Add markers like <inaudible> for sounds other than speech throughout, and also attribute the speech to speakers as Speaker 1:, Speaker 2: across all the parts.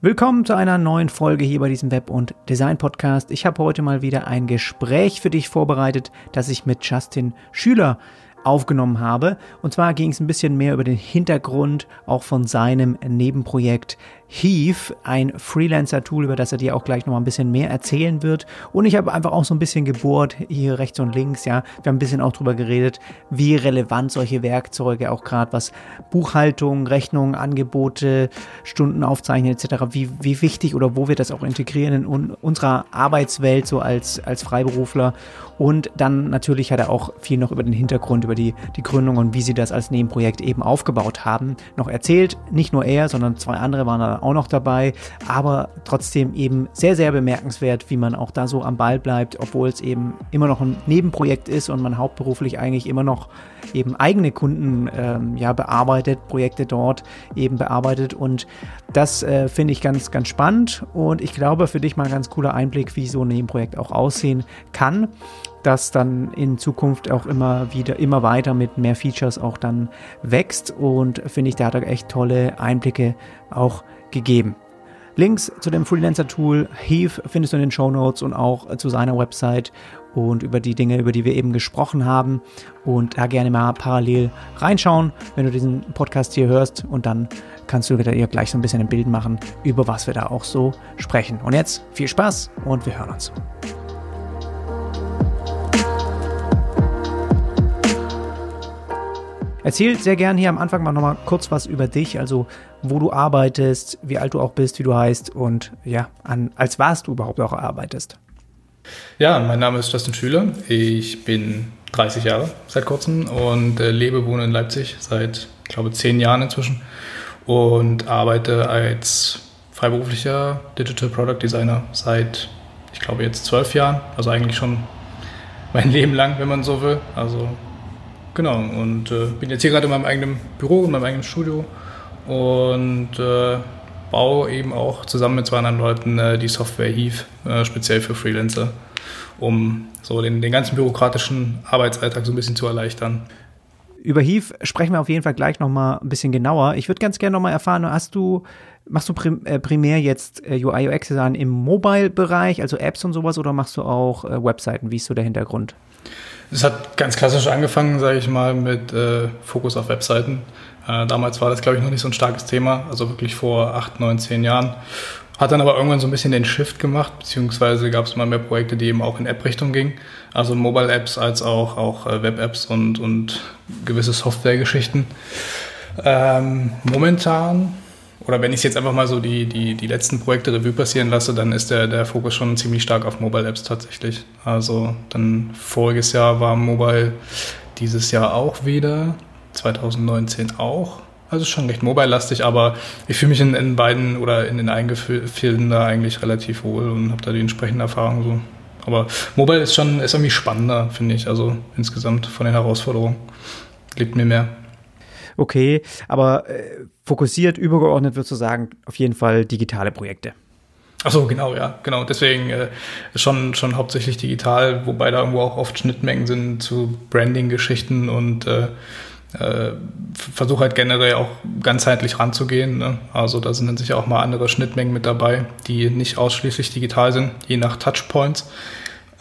Speaker 1: Willkommen zu einer neuen Folge hier bei diesem Web- und Design-Podcast. Ich habe heute mal wieder ein Gespräch für dich vorbereitet, das ich mit Justin Schüler aufgenommen habe. Und zwar ging es ein bisschen mehr über den Hintergrund auch von seinem Nebenprojekt Heave, ein Freelancer-Tool, über das er dir auch gleich noch mal ein bisschen mehr erzählen wird. Und ich habe einfach auch so ein bisschen gebohrt, hier rechts und links, ja. Wir haben ein bisschen auch drüber geredet, wie relevant solche Werkzeuge auch gerade, was Buchhaltung, Rechnungen, Angebote, Stunden aufzeichnen etc., wie, wie wichtig oder wo wir das auch integrieren in unserer Arbeitswelt so als, als Freiberufler. Und dann natürlich hat er auch viel noch über den Hintergrund, über die, die Gründung und wie sie das als Nebenprojekt eben aufgebaut haben, noch erzählt. Nicht nur er, sondern zwei andere waren da auch noch dabei, aber trotzdem eben sehr, sehr bemerkenswert, wie man auch da so am Ball bleibt, obwohl es eben immer noch ein Nebenprojekt ist und man hauptberuflich eigentlich immer noch eben eigene Kunden ähm, ja bearbeitet, Projekte dort eben bearbeitet. Und das äh, finde ich ganz, ganz spannend. Und ich glaube für dich mal ein ganz cooler Einblick, wie so ein Nebenprojekt auch aussehen kann das dann in Zukunft auch immer wieder, immer weiter mit mehr Features auch dann wächst und finde ich, da hat er echt tolle Einblicke auch gegeben. Links zu dem Freelancer-Tool Heave findest du in den Show Notes und auch zu seiner Website und über die Dinge, über die wir eben gesprochen haben. Und da gerne mal parallel reinschauen, wenn du diesen Podcast hier hörst. Und dann kannst du dir gleich so ein bisschen ein Bild machen, über was wir da auch so sprechen. Und jetzt viel Spaß und wir hören uns. Erzähl sehr gern hier am Anfang mal nochmal kurz was über dich, also wo du arbeitest, wie alt du auch bist, wie du heißt und ja, an, als was du überhaupt auch arbeitest.
Speaker 2: Ja, mein Name ist Justin Schüler. Ich bin 30 Jahre seit kurzem und äh, lebe, wohne in Leipzig seit, ich glaube, zehn Jahren inzwischen und arbeite als freiberuflicher Digital Product Designer seit, ich glaube, jetzt zwölf Jahren. Also eigentlich schon mein <laughs> Leben lang, wenn man so will. Also Genau, und äh, bin jetzt hier gerade in meinem eigenen Büro, in meinem eigenen Studio und äh, baue eben auch zusammen mit zwei anderen Leuten äh, die Software Heave, äh, speziell für Freelancer, um so den, den ganzen bürokratischen Arbeitsalltag so ein bisschen zu erleichtern.
Speaker 1: Über Heave sprechen wir auf jeden Fall gleich nochmal ein bisschen genauer. Ich würde ganz gerne nochmal erfahren, hast du, machst du prim, äh, primär jetzt äh, UI UX Design im Mobile-Bereich, also Apps und sowas, oder machst du auch Webseiten? Wie ist so der Hintergrund?
Speaker 2: Es hat ganz klassisch angefangen, sage ich mal, mit äh, Fokus auf Webseiten. Äh, damals war das, glaube ich, noch nicht so ein starkes Thema, also wirklich vor acht, neun, zehn Jahren. Hat dann aber irgendwann so ein bisschen den Shift gemacht, beziehungsweise gab es mal mehr Projekte, die eben auch in App-Richtung gingen. Also Mobile-Apps als auch, auch äh, Web-Apps und, und gewisse Software-Geschichten. Ähm, momentan oder wenn ich jetzt einfach mal so die, die, die letzten Projekte Revue passieren lasse, dann ist der, der Fokus schon ziemlich stark auf Mobile Apps tatsächlich. Also dann voriges Jahr war Mobile, dieses Jahr auch wieder, 2019 auch. Also schon recht mobile-lastig, aber ich fühle mich in, in beiden oder in den Eingefilden da eigentlich relativ wohl und habe da die entsprechende Erfahrung so. Aber Mobile ist schon ist irgendwie spannender, finde ich. Also insgesamt von den Herausforderungen. Liegt mir mehr
Speaker 1: okay, aber äh, fokussiert, übergeordnet würdest du sagen, auf jeden Fall digitale Projekte.
Speaker 2: Ach so, genau, ja, genau. Deswegen äh, schon, schon hauptsächlich digital, wobei da irgendwo auch oft Schnittmengen sind zu Branding-Geschichten und äh, äh, versuche halt generell auch ganzheitlich ranzugehen. Ne? Also da sind dann sicher auch mal andere Schnittmengen mit dabei, die nicht ausschließlich digital sind, je nach Touchpoints.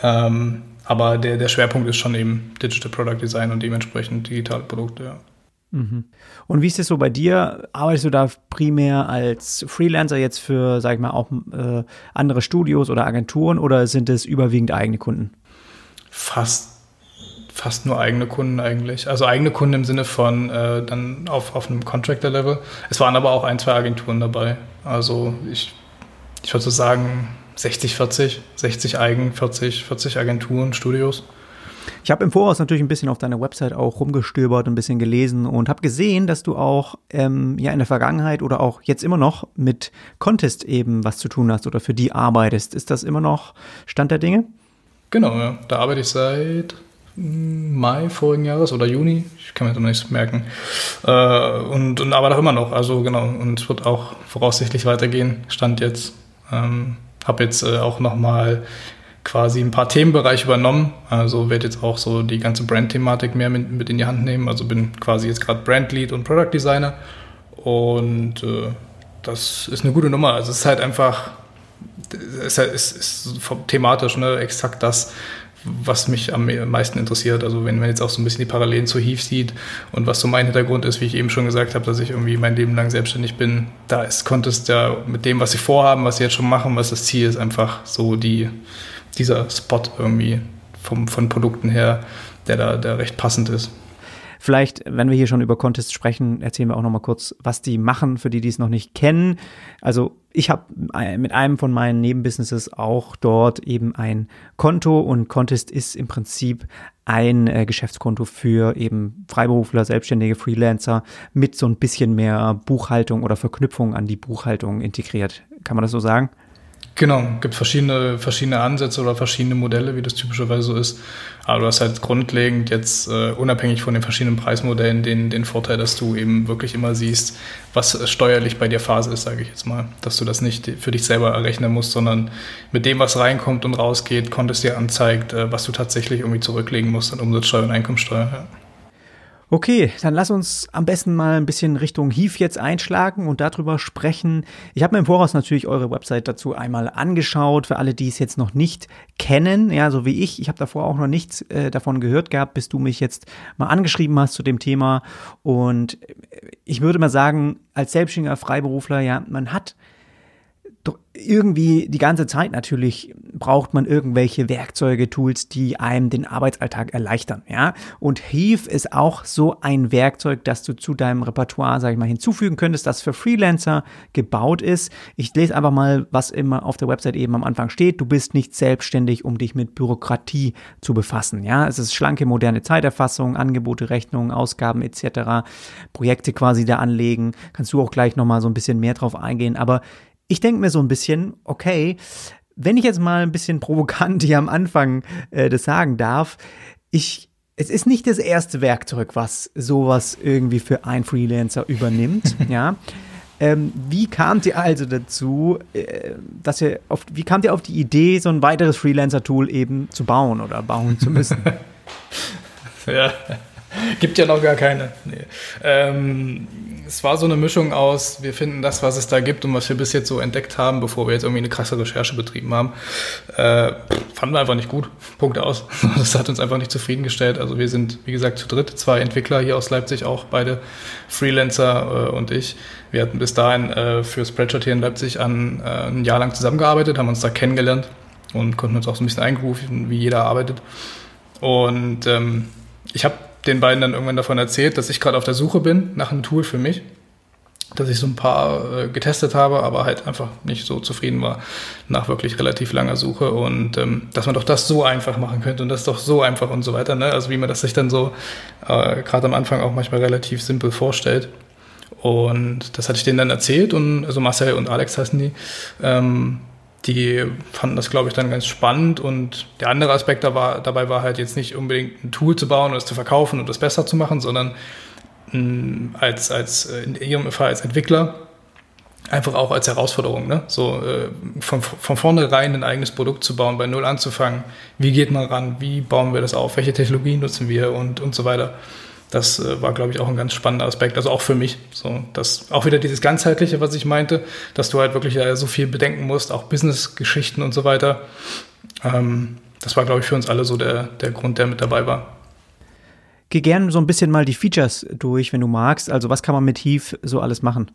Speaker 2: Ähm, aber der, der Schwerpunkt ist schon eben Digital Product Design und dementsprechend digitale Produkte, ja.
Speaker 1: Mhm. Und wie ist es so bei dir? Arbeitest du da primär als Freelancer jetzt für, sag ich mal, auch äh, andere Studios oder Agenturen oder sind es überwiegend eigene Kunden?
Speaker 2: Fast, fast nur eigene Kunden eigentlich. Also eigene Kunden im Sinne von äh, dann auf, auf einem Contractor-Level. Es waren aber auch ein, zwei Agenturen dabei. Also ich, ich würde so sagen 60, 40, 60 Eigen, 40, 40 Agenturen, Studios.
Speaker 1: Ich habe im Voraus natürlich ein bisschen auf deiner Website auch rumgestöbert, ein bisschen gelesen und habe gesehen, dass du auch ähm, ja in der Vergangenheit oder auch jetzt immer noch mit Contest eben was zu tun hast oder für die arbeitest. Ist das immer noch Stand der Dinge?
Speaker 2: Genau, ja. Da arbeite ich seit Mai vorigen Jahres oder Juni, ich kann mir das nicht merken. Äh, und, und arbeite auch immer noch, also genau. Und es wird auch voraussichtlich weitergehen, Stand jetzt. Ähm, habe jetzt äh, auch nochmal quasi ein paar Themenbereiche übernommen. Also werde jetzt auch so die ganze Brand-Thematik mehr mit, mit, in die Hand nehmen. Also bin quasi jetzt gerade Brand-Lead und Product Designer. Und äh, das ist eine gute Nummer. Also es ist halt einfach, es ist, ist thematisch ne, exakt das, was mich am meisten interessiert. Also wenn man jetzt auch so ein bisschen die Parallelen zu Heath sieht und was so mein Hintergrund ist, wie ich eben schon gesagt habe, dass ich irgendwie mein Leben lang selbstständig bin, da ist Contest ja mit dem, was sie vorhaben, was sie jetzt schon machen, was das Ziel ist, einfach so die, dieser Spot irgendwie vom, von Produkten her, der da der recht passend ist.
Speaker 1: Vielleicht, wenn wir hier schon über Contests sprechen, erzählen wir auch noch mal kurz, was die machen, für die, die es noch nicht kennen. Also ich habe mit einem von meinen Nebenbusinesses auch dort eben ein Konto und Contest ist im Prinzip ein äh, Geschäftskonto für eben Freiberufler, selbstständige Freelancer mit so ein bisschen mehr Buchhaltung oder Verknüpfung an die Buchhaltung integriert. Kann man das so sagen?
Speaker 2: Genau, gibt verschiedene, verschiedene Ansätze oder verschiedene Modelle, wie das typischerweise so ist. Aber du hast halt grundlegend jetzt äh, unabhängig von den verschiedenen Preismodellen den, den Vorteil, dass du eben wirklich immer siehst, was steuerlich bei dir Phase ist, sage ich jetzt mal. Dass du das nicht für dich selber errechnen musst, sondern mit dem, was reinkommt und rausgeht, konntest dir anzeigt, äh, was du tatsächlich irgendwie zurücklegen musst an Umsatzsteuer und Einkommensteuer. Ja.
Speaker 1: Okay, dann lass uns am besten mal ein bisschen Richtung Hief jetzt einschlagen und darüber sprechen. Ich habe mir im Voraus natürlich eure Website dazu einmal angeschaut, für alle, die es jetzt noch nicht kennen, ja, so wie ich. Ich habe davor auch noch nichts äh, davon gehört gehabt, bis du mich jetzt mal angeschrieben hast zu dem Thema. Und ich würde mal sagen, als selbstständiger Freiberufler, ja, man hat irgendwie die ganze Zeit natürlich braucht man irgendwelche Werkzeuge, Tools, die einem den Arbeitsalltag erleichtern, ja. Und Heave ist auch so ein Werkzeug, das du zu deinem Repertoire, sag ich mal, hinzufügen könntest, das für Freelancer gebaut ist. Ich lese einfach mal, was immer auf der Website eben am Anfang steht. Du bist nicht selbstständig, um dich mit Bürokratie zu befassen, ja. Es ist schlanke, moderne Zeiterfassung, Angebote, Rechnungen, Ausgaben etc., Projekte quasi da anlegen. Kannst du auch gleich nochmal so ein bisschen mehr drauf eingehen, aber ich denke mir so ein bisschen, okay, wenn ich jetzt mal ein bisschen provokant hier am Anfang äh, das sagen darf, ich, es ist nicht das erste Werkzeug, was sowas irgendwie für ein Freelancer übernimmt, <laughs> ja. Ähm, wie kamt ihr also dazu, äh, dass ihr auf, wie kamt ihr auf die Idee, so ein weiteres Freelancer-Tool eben zu bauen oder bauen zu müssen? <laughs>
Speaker 2: ja, gibt ja noch gar keine. Nee. Ähm, es war so eine Mischung aus, wir finden das, was es da gibt und was wir bis jetzt so entdeckt haben, bevor wir jetzt irgendwie eine krasse Recherche betrieben haben, äh, fanden wir einfach nicht gut. Punkt aus. <laughs> Das hat uns einfach nicht zufriedengestellt. Also wir sind, wie gesagt, zu dritt, zwei Entwickler hier aus Leipzig, auch beide Freelancer äh, und ich. Wir hatten bis dahin äh, für Spreadshirt hier in Leipzig an, äh, ein Jahr lang zusammengearbeitet, haben uns da kennengelernt und konnten uns auch so ein bisschen eingerufen, wie jeder arbeitet. Und ähm, ich habe den beiden dann irgendwann davon erzählt, dass ich gerade auf der Suche bin nach einem Tool für mich, dass ich so ein paar äh, getestet habe, aber halt einfach nicht so zufrieden war nach wirklich relativ langer Suche und ähm, dass man doch das so einfach machen könnte und das doch so einfach und so weiter. Ne? Also wie man das sich dann so äh, gerade am Anfang auch manchmal relativ simpel vorstellt. Und das hatte ich denen dann erzählt und also Marcel und Alex heißen die. Ähm, die fanden das, glaube ich, dann ganz spannend. Und der andere Aspekt dabei, war halt jetzt nicht unbedingt ein Tool zu bauen und es zu verkaufen und es besser zu machen, sondern mh, mm, als, als äh, in ihrem Fall als Entwickler einfach auch als Herausforderung, ne? So äh, von, von vornherein ein eigenes Produkt zu bauen, bei Null anzufangen. Wie geht man ran? Wie bauen wir das auf? Welche Technologien nutzen wir und, und so weiter das äh, war, glaube ich, auch ein ganz spannender Aspekt, also auch für mich. So, das, auch wieder dieses Ganzheitliche, was ich meinte, dass du halt wirklich ja so viel bedenken musst, auch Business-Geschichten und so weiter. Ähm, das war, glaube ich, für uns alle so der, der Grund, der mit dabei war.
Speaker 1: Geh gerne so ein bisschen mal die Features durch, wenn du magst. Also, was kann man mit Heave so alles machen?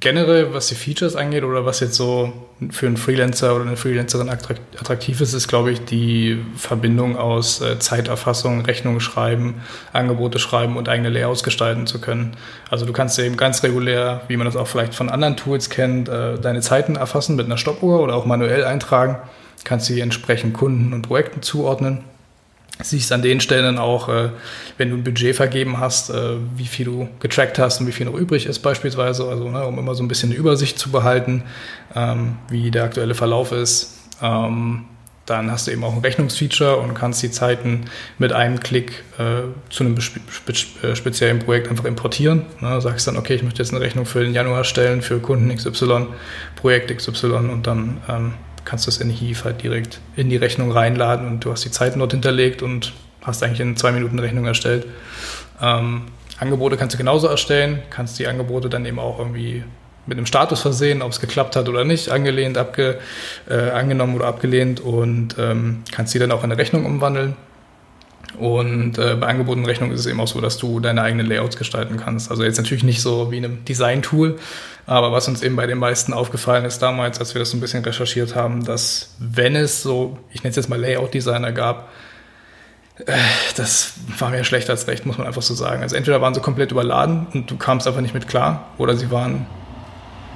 Speaker 2: Generell, was die Features angeht oder was jetzt so für einen Freelancer oder eine Freelancerin attraktiv ist, ist, glaube ich, die Verbindung aus äh, Zeiterfassung, Rechnungen schreiben, Angebote schreiben und eigene Layouts gestalten zu können. Also du kannst eben ganz regulär, wie man das auch vielleicht von anderen Tools kennt, äh, deine Zeiten erfassen mit einer Stoppuhr oder auch manuell eintragen, kannst sie entsprechend Kunden und Projekten zuordnen siehst an den Stellen dann auch, äh, wenn du ein Budget vergeben hast, äh, wie viel du getrackt hast und wie viel noch übrig ist beispielsweise, also ne, um immer so ein bisschen eine Übersicht zu behalten, ähm, wie der aktuelle Verlauf ist. Ähm, dann hast du eben auch ein Rechnungsfeature und kannst die Zeiten mit einem Klick äh, zu einem spe spe speziellen Projekt einfach importieren. Ne, sagst dann, okay, ich möchte jetzt eine Rechnung für den Januar stellen, für Kunden XY, Projekt XY und dann ähm, kannst du es in Hive halt direkt in die Rechnung reinladen und du hast die Zeiten dort hinterlegt und hast eigentlich in zwei Minuten Rechnung erstellt. Ähm, Angebote kannst du genauso erstellen, kannst die Angebote dann eben auch irgendwie mit einem Status versehen, ob es geklappt hat oder nicht, angelehnt, abge, äh, angenommen oder abgelehnt und ähm, kannst die dann auch in eine Rechnung umwandeln. Und äh, bei angebotenen Rechnungen ist es eben auch so, dass du deine eigenen Layouts gestalten kannst. Also jetzt natürlich nicht so wie in einem Design-Tool, aber was uns eben bei den meisten aufgefallen ist damals, als wir das so ein bisschen recherchiert haben, dass wenn es so, ich nenne es jetzt mal Layout-Designer gab, äh, das war mehr schlecht als recht, muss man einfach so sagen. Also entweder waren sie komplett überladen und du kamst einfach nicht mit klar, oder sie waren,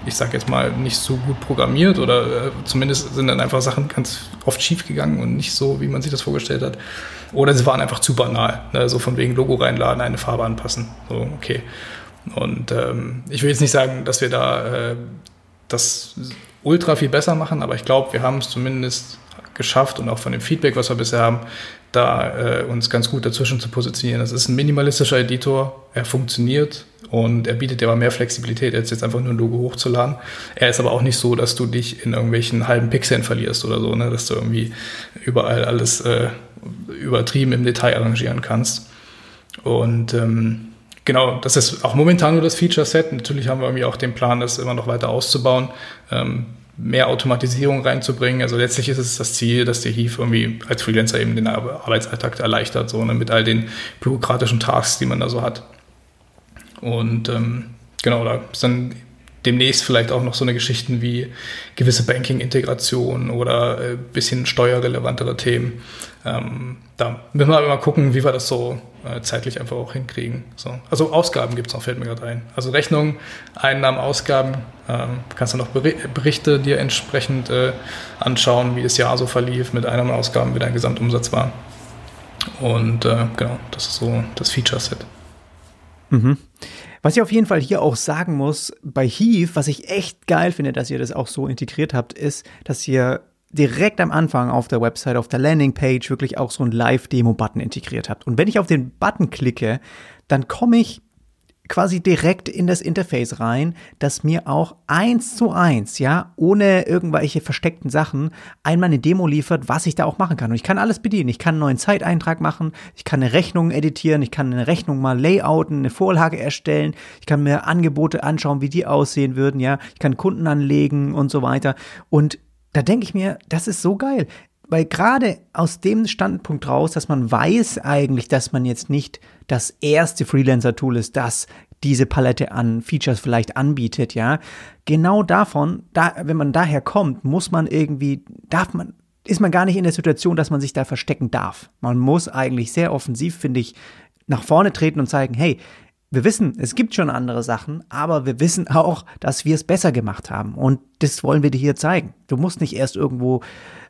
Speaker 2: ich sag jetzt mal, nicht so gut programmiert oder äh, zumindest sind dann einfach Sachen ganz oft schief gegangen und nicht so, wie man sich das vorgestellt hat. Oder sie waren einfach zu banal, ne? so von wegen Logo reinladen, eine Farbe anpassen. So, okay. Und ähm, ich will jetzt nicht sagen, dass wir da äh, das ultra viel besser machen, aber ich glaube, wir haben es zumindest geschafft und auch von dem Feedback, was wir bisher haben, da äh, uns ganz gut dazwischen zu positionieren. Das ist ein minimalistischer Editor, er funktioniert und er bietet dir aber mehr Flexibilität, als jetzt einfach nur ein Logo hochzuladen. Er ist aber auch nicht so, dass du dich in irgendwelchen halben Pixeln verlierst oder so, ne? dass du irgendwie überall alles äh, übertrieben im Detail arrangieren kannst. Und ähm, genau, das ist auch momentan nur das Feature-Set. Natürlich haben wir irgendwie auch den Plan, das immer noch weiter auszubauen. Ähm, mehr Automatisierung reinzubringen. Also letztlich ist es das Ziel, dass der Heave irgendwie als Freelancer eben den Arbeitsalltag erleichtert, so ne, mit all den bürokratischen Tasks, die man da so hat. Und ähm, genau, da ist dann demnächst vielleicht auch noch so eine Geschichten wie gewisse Banking-Integration oder äh, bisschen steuerrelevantere Themen. Ähm, da müssen wir aber mal gucken, wie wir das so äh, zeitlich einfach auch hinkriegen. So. Also Ausgaben gibt es noch, fällt mir gerade ein. Also Rechnungen, Einnahmen, Ausgaben. Ähm, kannst du noch Berichte dir entsprechend äh, anschauen, wie das Jahr so verlief mit Einnahmen und Ausgaben, wie dein Gesamtumsatz war. Und äh, genau, das ist so das Feature-Set.
Speaker 1: Mhm. Was ich auf jeden Fall hier auch sagen muss, bei Heave, was ich echt geil finde, dass ihr das auch so integriert habt, ist, dass ihr direkt am Anfang auf der Website, auf der Landingpage wirklich auch so einen Live-Demo-Button integriert habt. Und wenn ich auf den Button klicke, dann komme ich quasi direkt in das Interface rein, das mir auch eins zu eins, ja, ohne irgendwelche versteckten Sachen, einmal eine Demo liefert, was ich da auch machen kann. Und ich kann alles bedienen. Ich kann einen neuen Zeiteintrag machen, ich kann eine Rechnung editieren, ich kann eine Rechnung mal layouten, eine Vorlage erstellen, ich kann mir Angebote anschauen, wie die aussehen würden, ja, ich kann Kunden anlegen und so weiter. Und da denke ich mir, das ist so geil. Weil gerade aus dem Standpunkt raus, dass man weiß eigentlich, dass man jetzt nicht das erste Freelancer-Tool ist, das diese Palette an Features vielleicht anbietet, ja. Genau davon, da, wenn man daher kommt, muss man irgendwie, darf man, ist man gar nicht in der Situation, dass man sich da verstecken darf. Man muss eigentlich sehr offensiv, finde ich, nach vorne treten und zeigen, hey, wir wissen, es gibt schon andere Sachen, aber wir wissen auch, dass wir es besser gemacht haben. Und das wollen wir dir hier zeigen. Du musst nicht erst irgendwo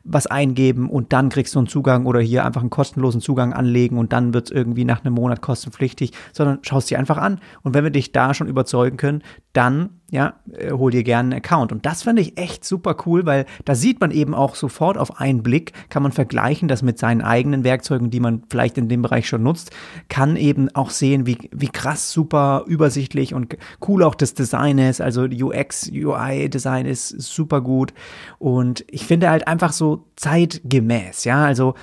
Speaker 1: was eingeben und dann kriegst du einen Zugang oder hier einfach einen kostenlosen Zugang anlegen und dann wird es irgendwie nach einem Monat kostenpflichtig, sondern schaust dir einfach an. Und wenn wir dich da schon überzeugen können, dann ja, äh, hol dir gerne einen Account. Und das fand ich echt super cool, weil da sieht man eben auch sofort auf einen Blick, kann man vergleichen das mit seinen eigenen Werkzeugen, die man vielleicht in dem Bereich schon nutzt, kann eben auch sehen, wie, wie krass super übersichtlich und cool auch das Design ist. Also UX, UI-Design ist super gut. Und ich finde halt einfach so zeitgemäß, ja, also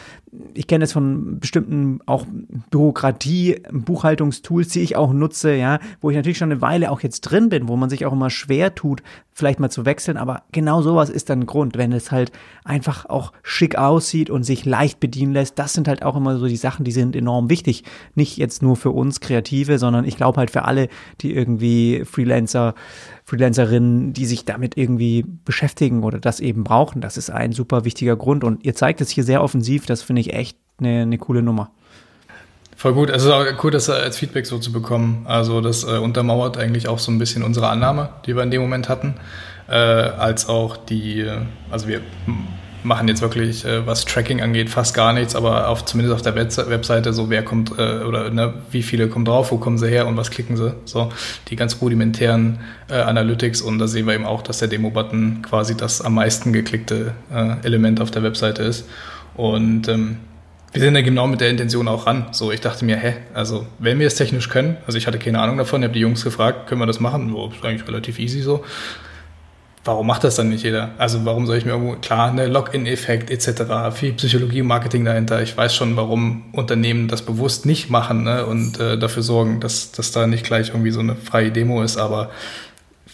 Speaker 1: ich kenne es von bestimmten auch Bürokratie, Buchhaltungstools, die ich auch nutze, ja, wo ich natürlich schon eine Weile auch jetzt drin bin, wo man sich auch immer schwer tut, vielleicht mal zu wechseln, aber genau sowas ist dann ein Grund, wenn es halt einfach auch schick aussieht und sich leicht bedienen lässt. Das sind halt auch immer so die Sachen, die sind enorm wichtig. Nicht jetzt nur für uns Kreative, sondern ich glaube halt für alle, die irgendwie Freelancer Freelancerinnen, die sich damit irgendwie beschäftigen oder das eben brauchen. Das ist ein super wichtiger Grund und ihr zeigt es hier sehr offensiv. Das finde echt eine, eine coole Nummer.
Speaker 2: Voll gut. Also auch cool, das als Feedback so zu bekommen. Also das äh, untermauert eigentlich auch so ein bisschen unsere Annahme, die wir in dem Moment hatten, äh, als auch die, äh, also wir machen jetzt wirklich, äh, was Tracking angeht, fast gar nichts, aber auf, zumindest auf der Webseite so, wer kommt äh, oder ne, wie viele kommen drauf, wo kommen sie her und was klicken sie. So die ganz rudimentären äh, Analytics und da sehen wir eben auch, dass der Demo-Button quasi das am meisten geklickte äh, Element auf der Webseite ist. Und ähm, wir sind da genau mit der Intention auch ran. So, ich dachte mir, hä, also wenn wir es technisch können, also ich hatte keine Ahnung davon, ich habe die Jungs gefragt, können wir das machen? Oh, ist eigentlich relativ easy so warum macht das dann nicht jeder? Also warum soll ich mir irgendwo, klar, ne, Login-Effekt etc., viel Psychologie, Marketing dahinter. Ich weiß schon, warum Unternehmen das bewusst nicht machen ne, und äh, dafür sorgen, dass, dass da nicht gleich irgendwie so eine freie Demo ist, aber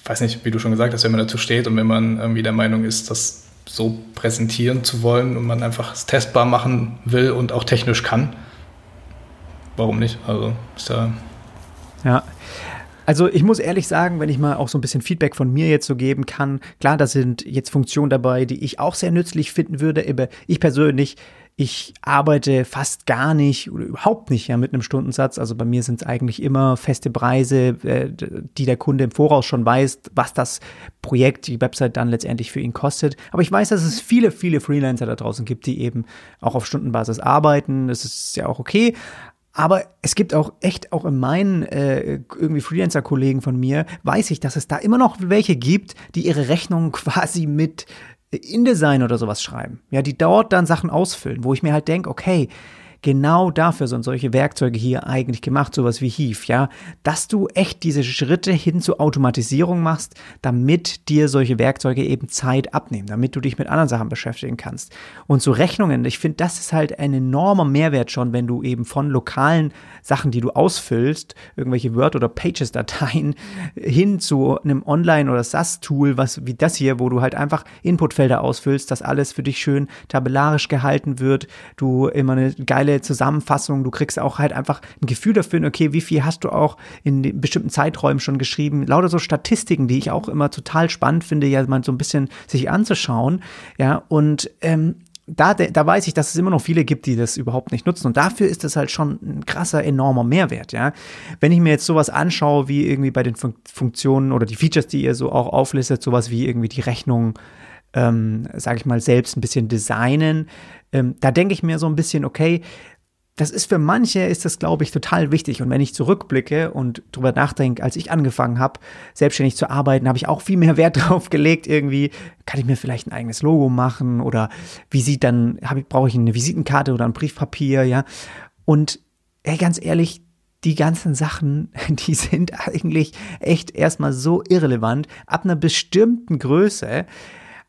Speaker 2: weiß nicht, wie du schon gesagt hast, wenn man dazu steht und wenn man irgendwie der Meinung ist, das so präsentieren zu wollen und man einfach es testbar machen will und auch technisch kann, warum nicht? Also ist
Speaker 1: ja. Ja. Also ich muss ehrlich sagen, wenn ich mal auch so ein bisschen Feedback von mir jetzt so geben kann, klar, da sind jetzt Funktionen dabei, die ich auch sehr nützlich finden würde. Aber ich persönlich ich arbeite fast gar nicht oder überhaupt nicht ja mit einem Stundensatz. Also bei mir sind es eigentlich immer feste Preise, äh, die der Kunde im Voraus schon weiß, was das Projekt, die Website dann letztendlich für ihn kostet. Aber ich weiß, dass es viele, viele Freelancer da draußen gibt, die eben auch auf Stundenbasis arbeiten. Das ist ja auch okay. Aber es gibt auch echt, auch in meinen äh, irgendwie Freelancer-Kollegen von mir, weiß ich, dass es da immer noch welche gibt, die ihre Rechnungen <laughs> quasi mit InDesign oder sowas schreiben. Ja, die dort dann Sachen ausfüllen, wo ich mir halt denke, okay, genau dafür sind solche Werkzeuge hier eigentlich gemacht, sowas wie Heave, ja, dass du echt diese Schritte hin zur Automatisierung machst, damit dir solche Werkzeuge eben Zeit abnehmen, damit du dich mit anderen Sachen beschäftigen kannst. Und so Rechnungen, ich finde, das ist halt ein enormer Mehrwert schon, wenn du eben von lokalen Sachen, die du ausfüllst, irgendwelche Word- oder Pages-Dateien hin zu einem Online- oder SAS-Tool, was wie das hier, wo du halt einfach Inputfelder ausfüllst, dass alles für dich schön tabellarisch gehalten wird, du immer eine geile Zusammenfassung. Du kriegst auch halt einfach ein Gefühl dafür, okay, wie viel hast du auch in bestimmten Zeiträumen schon geschrieben. Lauter so Statistiken, die ich auch immer total spannend finde, ja mal so ein bisschen sich anzuschauen. Ja, und ähm, da, da weiß ich, dass es immer noch viele gibt, die das überhaupt nicht nutzen. Und dafür ist das halt schon ein krasser, enormer Mehrwert, ja. Wenn ich mir jetzt sowas anschaue, wie irgendwie bei den Funktionen oder die Features, die ihr so auch auflistet, sowas wie irgendwie die Rechnung, ähm, sage ich mal, selbst ein bisschen designen, ähm, da denke ich mir so ein bisschen, okay, das ist für manche, ist das, glaube ich, total wichtig. Und wenn ich zurückblicke und drüber nachdenke, als ich angefangen habe, selbstständig zu arbeiten, habe ich auch viel mehr Wert <laughs> drauf gelegt, irgendwie, kann ich mir vielleicht ein eigenes Logo machen oder wie sieht dann, brauche ich eine Visitenkarte oder ein Briefpapier, ja. Und ey, ganz ehrlich, die ganzen Sachen, <laughs> die sind eigentlich echt erstmal so irrelevant. Ab einer bestimmten Größe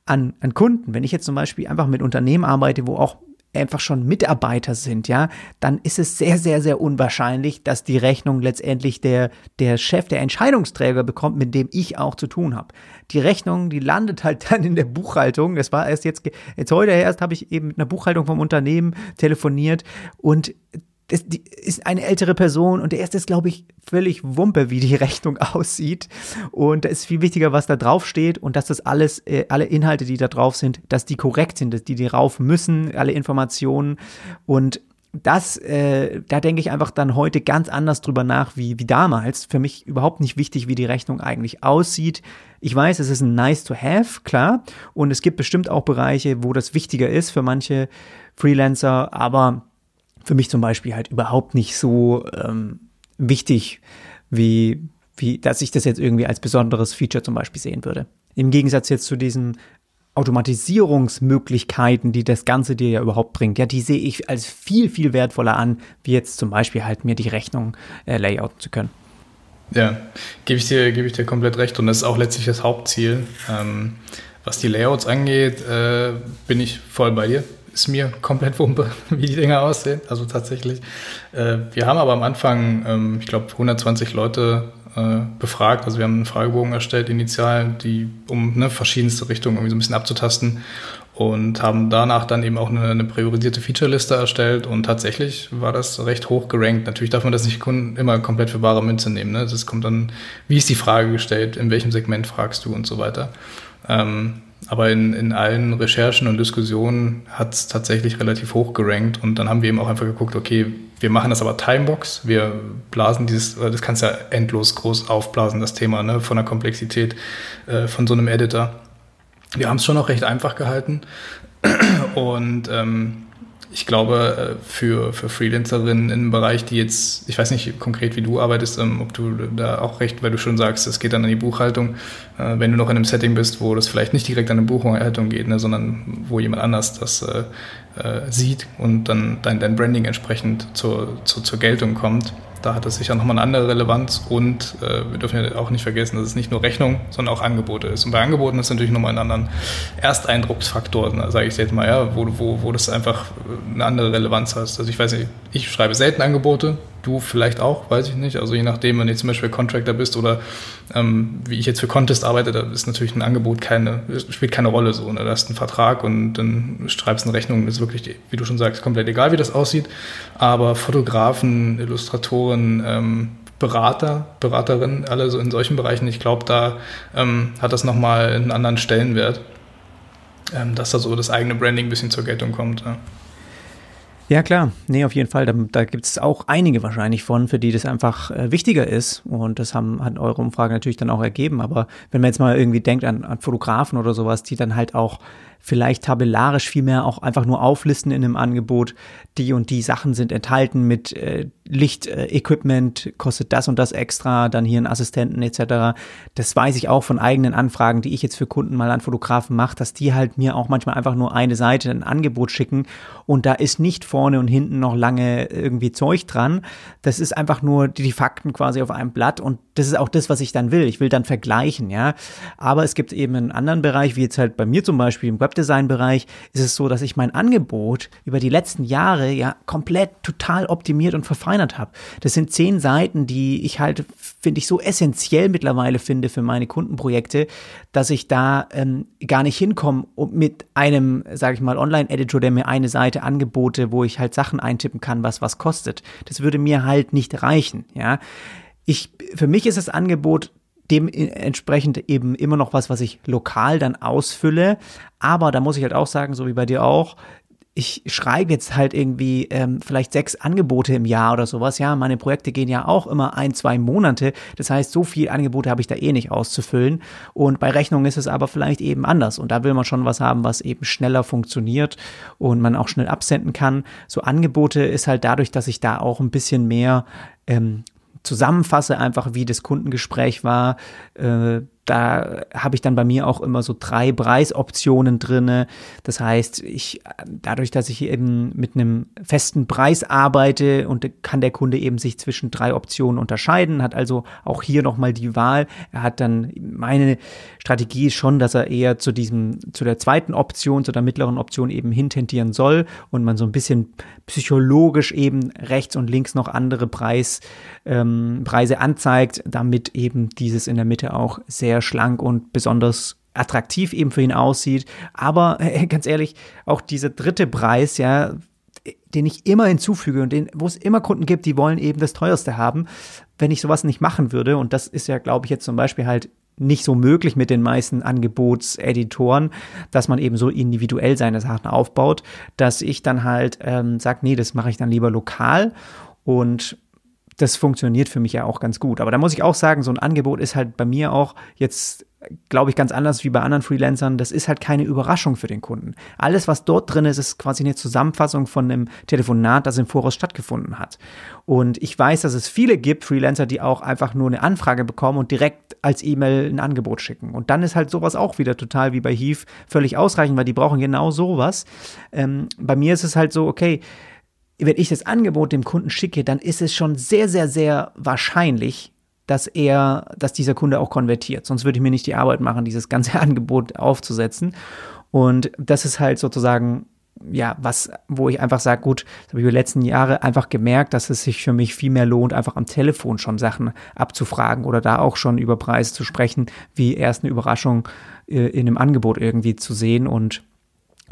Speaker 1: an, an Kunden, wenn ich jetzt zum Beispiel einfach mit Unternehmen arbeite, wo auch einfach schon Mitarbeiter sind, ja, dann ist es sehr, sehr, sehr unwahrscheinlich, dass die Rechnung letztendlich der, der Chef, der Entscheidungsträger bekommt, mit dem ich auch zu tun habe. Die Rechnung, die landet halt <laughs> dann in der Buchhaltung. Das war erst jetzt, jetzt heute erst habe ich eben mit einer Buchhaltung vom Unternehmen telefoniert und das ist eine ältere Person und der erste ist, glaube ich, völlig Wumpe, wie die <laughs> Rechnung aussieht. Und da ist viel wichtiger, was da drauf steht und dass das alles, äh, alle Inhalte, die da drauf sind, dass die korrekt sind, dass die drauf müssen, alle Informationen. Und das, äh, da denke ich einfach dann heute ganz anders drüber nach wie, wie damals. Für mich überhaupt nicht wichtig, wie die Rechnung eigentlich aussieht. Ich weiß, es ist ein nice to have, klar. Und es gibt bestimmt auch Bereiche, wo das wichtiger ist für manche Freelancer, aber für mich zum Beispiel halt überhaupt nicht so ähm, wichtig, wie, wie, dass ich das jetzt irgendwie als besonderes Feature zum Beispiel sehen würde. Im Gegensatz jetzt zu diesen Automatisierungsmöglichkeiten, die das Ganze dir ja überhaupt bringt, ja, die sehe ich als viel, viel wertvoller an, wie jetzt zum Beispiel halt mir die Rechnung äh, layouten zu können.
Speaker 2: Ja, gebe ich, dir, gebe ich dir komplett recht und das ist auch letztlich das Hauptziel. Ähm, was die Layouts angeht, äh, bin ich voll bei dir ist mir komplett Wumpe, <laughs> wie die Dinger aussehen. Also tatsächlich. Äh, wir haben aber am Anfang, ähm, ich glaube, 120 Leute äh, befragt. Also wir haben einen Fragebogen erstellt, initial, die, um ne, verschiedenste Richtungen irgendwie so ein bisschen abzutasten und haben danach dann eben auch eine, eine priorisierte Feature-Liste erstellt und tatsächlich war das recht hoch gerankt. Natürlich darf man das nicht immer komplett für bare Münze nehmen. Ne? Das kommt dann, wie ist die Frage gestellt, in welchem Segment fragst du und so weiter. Ähm, aber in, in allen Recherchen und Diskussionen hat es tatsächlich relativ hoch gerankt. Und dann haben wir eben auch einfach geguckt, okay, wir machen das aber Timebox. Wir blasen dieses, das kannst ja endlos groß aufblasen, das Thema ne, von der Komplexität äh, von so einem Editor. Wir haben es schon auch recht einfach gehalten. <clears throat> Und ähm, ich glaube, äh, für, für Freelancerinnen im Bereich, die jetzt, ich weiß nicht konkret, wie du arbeitest, ähm, ob du da auch recht, weil du schon sagst, es geht dann an die Buchhaltung, äh, wenn du noch in einem Setting bist, wo das vielleicht nicht direkt an eine Buchhaltung geht, ne, sondern wo jemand anders das äh, sieht und dann dein, dein Branding entsprechend zur, zur, zur Geltung kommt, da hat es sicher nochmal eine andere Relevanz und äh, wir dürfen ja auch nicht vergessen, dass es nicht nur Rechnung, sondern auch Angebote ist. Und bei Angeboten ist natürlich nochmal ein anderer Ersteindrucksfaktor, ne, sage ich jetzt mal, ja, wo, wo, wo das einfach eine andere Relevanz hat. Also ich weiß nicht, ich schreibe selten Angebote, du vielleicht auch, weiß ich nicht. Also je nachdem, wenn du zum Beispiel Contractor bist oder ähm, wie ich jetzt für Contest arbeite, da ist natürlich ein Angebot keine, spielt keine Rolle so. Ne? Da hast einen Vertrag und dann schreibst du eine Rechnung. Das ist wirklich, wie du schon sagst, komplett egal, wie das aussieht. Aber Fotografen, Illustratoren, ähm, Berater, Beraterinnen, alle so in solchen Bereichen, ich glaube, da ähm, hat das nochmal einen anderen Stellenwert, ähm, dass da so das eigene Branding ein bisschen zur Geltung kommt. Ja.
Speaker 1: Ja, klar. Nee, auf jeden Fall. Da, da gibt es auch einige wahrscheinlich von, für die das einfach äh, wichtiger ist. Und das haben, hat eure Umfrage natürlich dann auch ergeben. Aber wenn man jetzt mal irgendwie denkt an, an Fotografen oder sowas, die dann halt auch vielleicht tabellarisch vielmehr auch einfach nur auflisten in einem Angebot, die und die Sachen sind enthalten mit äh, Lichtequipment, äh, kostet das und das extra, dann hier einen Assistenten etc. Das weiß ich auch von eigenen Anfragen, die ich jetzt für Kunden mal an Fotografen mache, dass die halt mir auch manchmal einfach nur eine Seite, ein Angebot schicken und da ist nicht vorne und hinten noch lange irgendwie Zeug dran. Das ist einfach nur die, die Fakten quasi auf einem Blatt und das ist auch das, was ich dann will. Ich will dann vergleichen, ja. Aber es gibt eben einen anderen Bereich, wie jetzt halt bei mir zum Beispiel im Webdesign-Bereich, ist es so, dass ich mein Angebot über die letzten Jahre ja komplett total optimiert und verfeinert habe. Das sind zehn Seiten, die ich halt, finde ich, so essentiell mittlerweile finde für meine Kundenprojekte, dass ich da ähm, gar nicht hinkomme mit einem, sage ich mal, Online-Editor, der mir eine Seite Angebote, wo ich halt Sachen eintippen kann, was was kostet. Das würde mir halt nicht reichen, ja. Ich, für mich ist das Angebot dementsprechend eben immer noch was, was ich lokal dann ausfülle. Aber da muss ich halt auch sagen, so wie bei dir auch, ich schreibe jetzt halt irgendwie ähm, vielleicht sechs Angebote im Jahr oder sowas. Ja, meine Projekte gehen ja auch immer ein, zwei Monate. Das heißt, so viel Angebote habe ich da eh nicht auszufüllen. Und bei Rechnungen ist es aber vielleicht eben anders. Und da will man schon was haben, was eben schneller funktioniert und man auch schnell absenden kann. So Angebote ist halt dadurch, dass ich da auch ein bisschen mehr ähm, zusammenfasse, einfach wie das Kundengespräch war. Äh, da habe ich dann bei mir auch immer so drei Preisoptionen drinne. Das heißt, ich dadurch, dass ich eben mit einem festen Preis arbeite und kann der Kunde eben sich zwischen drei Optionen unterscheiden, hat also auch hier nochmal die Wahl. Er hat dann meine Strategie ist schon, dass er eher zu diesem zu der zweiten Option, zu der mittleren Option eben hintendieren soll und man so ein bisschen psychologisch eben rechts und links noch andere Preis, ähm, Preise anzeigt, damit eben dieses in der Mitte auch sehr sehr schlank und besonders attraktiv eben für ihn aussieht. Aber äh, <laughs> ganz ehrlich, auch dieser dritte Preis, ja, den ich immer hinzufüge und den, wo es immer Kunden gibt, die wollen eben das teuerste haben. Wenn ich sowas nicht machen würde, und das ist ja, glaube ich, jetzt zum Beispiel halt nicht so möglich mit den meisten Angebotseditoren, dass man eben so individuell seine Sachen aufbaut, dass ich dann halt ähm, sage, nee, das mache ich dann lieber lokal und das funktioniert für mich ja auch ganz gut. Aber da muss ich auch sagen, so ein Angebot ist halt bei mir auch jetzt, glaube ich, ganz anders wie bei anderen Freelancern. Das ist halt keine Überraschung für den Kunden. Alles, was dort drin ist, ist quasi eine Zusammenfassung von einem Telefonat, das im Voraus stattgefunden hat. Und ich weiß, dass es viele gibt, Freelancer, die auch einfach nur eine Anfrage bekommen und direkt als E-Mail ein Angebot schicken. Und dann ist halt sowas auch wieder total wie bei Heath völlig ausreichend, weil die brauchen genau sowas. Ähm, bei mir ist es halt so, okay, wenn ich das Angebot dem Kunden schicke, dann ist es schon sehr, sehr, sehr wahrscheinlich, dass er, dass dieser Kunde auch konvertiert. Sonst würde ich mir nicht die Arbeit machen, dieses ganze <laughs> Angebot aufzusetzen. Und das ist halt sozusagen, ja, was, wo ich einfach sage, gut, das habe ich über die letzten Jahre einfach gemerkt, dass es sich für mich viel mehr lohnt, einfach am Telefon schon Sachen abzufragen oder da auch schon über Preise zu sprechen, wie erst eine Überraschung äh, in einem Angebot irgendwie zu sehen und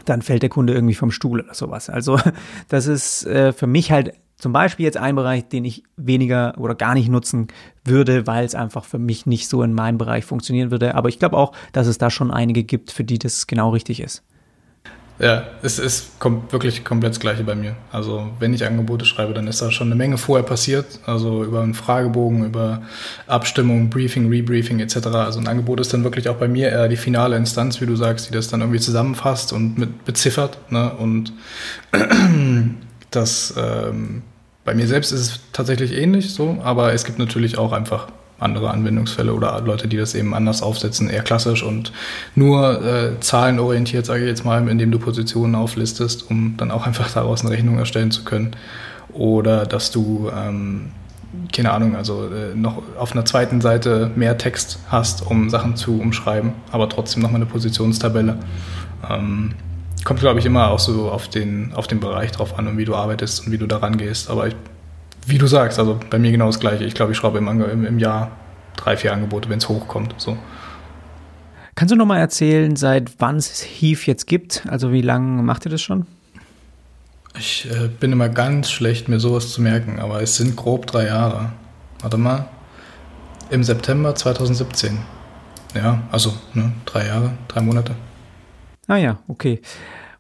Speaker 1: dann fällt der Kunde irgendwie vom Stuhl oder sowas. Also <laughs> das ist äh, für mich halt zum Beispiel jetzt ein Bereich, den ich weniger oder gar nicht nutzen würde, weil es einfach für mich nicht so in meinem Bereich funktionieren würde. Aber ich glaube auch, dass es da schon einige gibt, für die das genau richtig ist.
Speaker 2: Ja, es ist kom wirklich komplett das Gleiche bei mir. Also wenn ich Angebote schreibe, dann ist da schon eine Menge vorher passiert. Also über einen Fragebogen, über Abstimmung, Briefing, Rebriefing etc. Also ein Angebot ist dann wirklich auch bei mir eher die finale Instanz, wie du sagst, die das dann irgendwie zusammenfasst und mit beziffert. Ne? Und <clears throat> das ähm, bei mir selbst ist es tatsächlich ähnlich so, aber es gibt natürlich auch einfach andere Anwendungsfälle oder Leute, die das eben anders aufsetzen, eher klassisch und nur äh, zahlenorientiert, sage ich jetzt mal, indem du Positionen auflistest, um dann auch einfach daraus eine Rechnung erstellen zu können. Oder dass du, ähm, keine Ahnung, also äh, noch auf einer zweiten Seite mehr Text hast, um Sachen zu umschreiben, aber trotzdem nochmal eine Positionstabelle. Ähm, kommt, glaube ich, immer auch so auf den, auf den Bereich drauf an und wie du arbeitest und wie du daran gehst. Aber ich wie du sagst, also bei mir genau das Gleiche. Ich glaube, ich schreibe im, im, im Jahr drei, vier Angebote, wenn es hochkommt. So.
Speaker 1: Kannst du noch mal erzählen, seit wann es Heave jetzt gibt? Also wie lange macht ihr das schon?
Speaker 2: Ich äh, bin immer ganz schlecht, mir sowas zu merken, aber es sind grob drei Jahre. Warte mal. Im September 2017. Ja, also ne, drei Jahre, drei Monate.
Speaker 1: Ah ja, okay.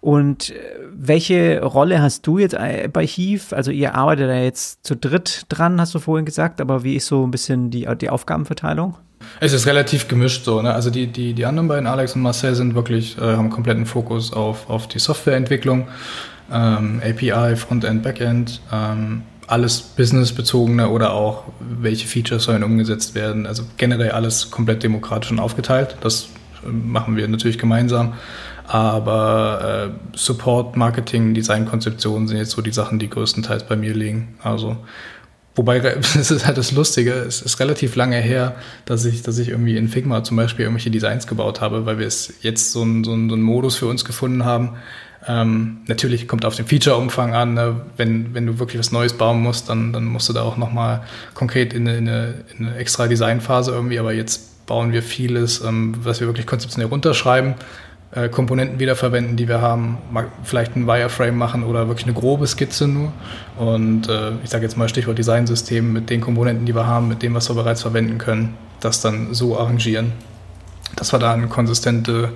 Speaker 1: Und äh, welche Rolle hast du jetzt äh, bei Hiv? Also ihr arbeitet da jetzt zu dritt dran, hast du vorhin gesagt, aber wie ist so ein bisschen die, die Aufgabenverteilung?
Speaker 2: Es ist relativ gemischt so. Ne? Also die, die, die anderen beiden, Alex und Marcel, sind wirklich, äh, haben kompletten Fokus auf, auf die Softwareentwicklung, ähm, API, Frontend, Backend, ähm, alles businessbezogene oder auch welche Features sollen umgesetzt werden. Also generell alles komplett demokratisch und aufgeteilt. Das äh, machen wir natürlich gemeinsam. Aber äh, Support, Marketing, Design, Konzeption sind jetzt so die Sachen, die größtenteils bei mir liegen. Also Wobei, <laughs> es ist halt das Lustige, es ist relativ lange her, dass ich, dass ich irgendwie in Figma zum Beispiel irgendwelche Designs gebaut habe, weil wir es jetzt so einen so so einen Modus für uns gefunden haben. Ähm, natürlich kommt auf den Feature-Umfang an, ne? wenn, wenn du wirklich was Neues bauen musst, dann, dann musst du da auch nochmal konkret in eine, in, eine, in eine extra Designphase irgendwie, aber jetzt bauen wir vieles, ähm, was wir wirklich konzeptionell runterschreiben äh, Komponenten wiederverwenden, die wir haben, vielleicht ein Wireframe machen oder wirklich eine grobe Skizze nur. Und äh, ich sage jetzt mal Stichwort Designsystem mit den Komponenten, die wir haben, mit dem, was wir bereits verwenden können, das dann so arrangieren, dass wir da eine konsistente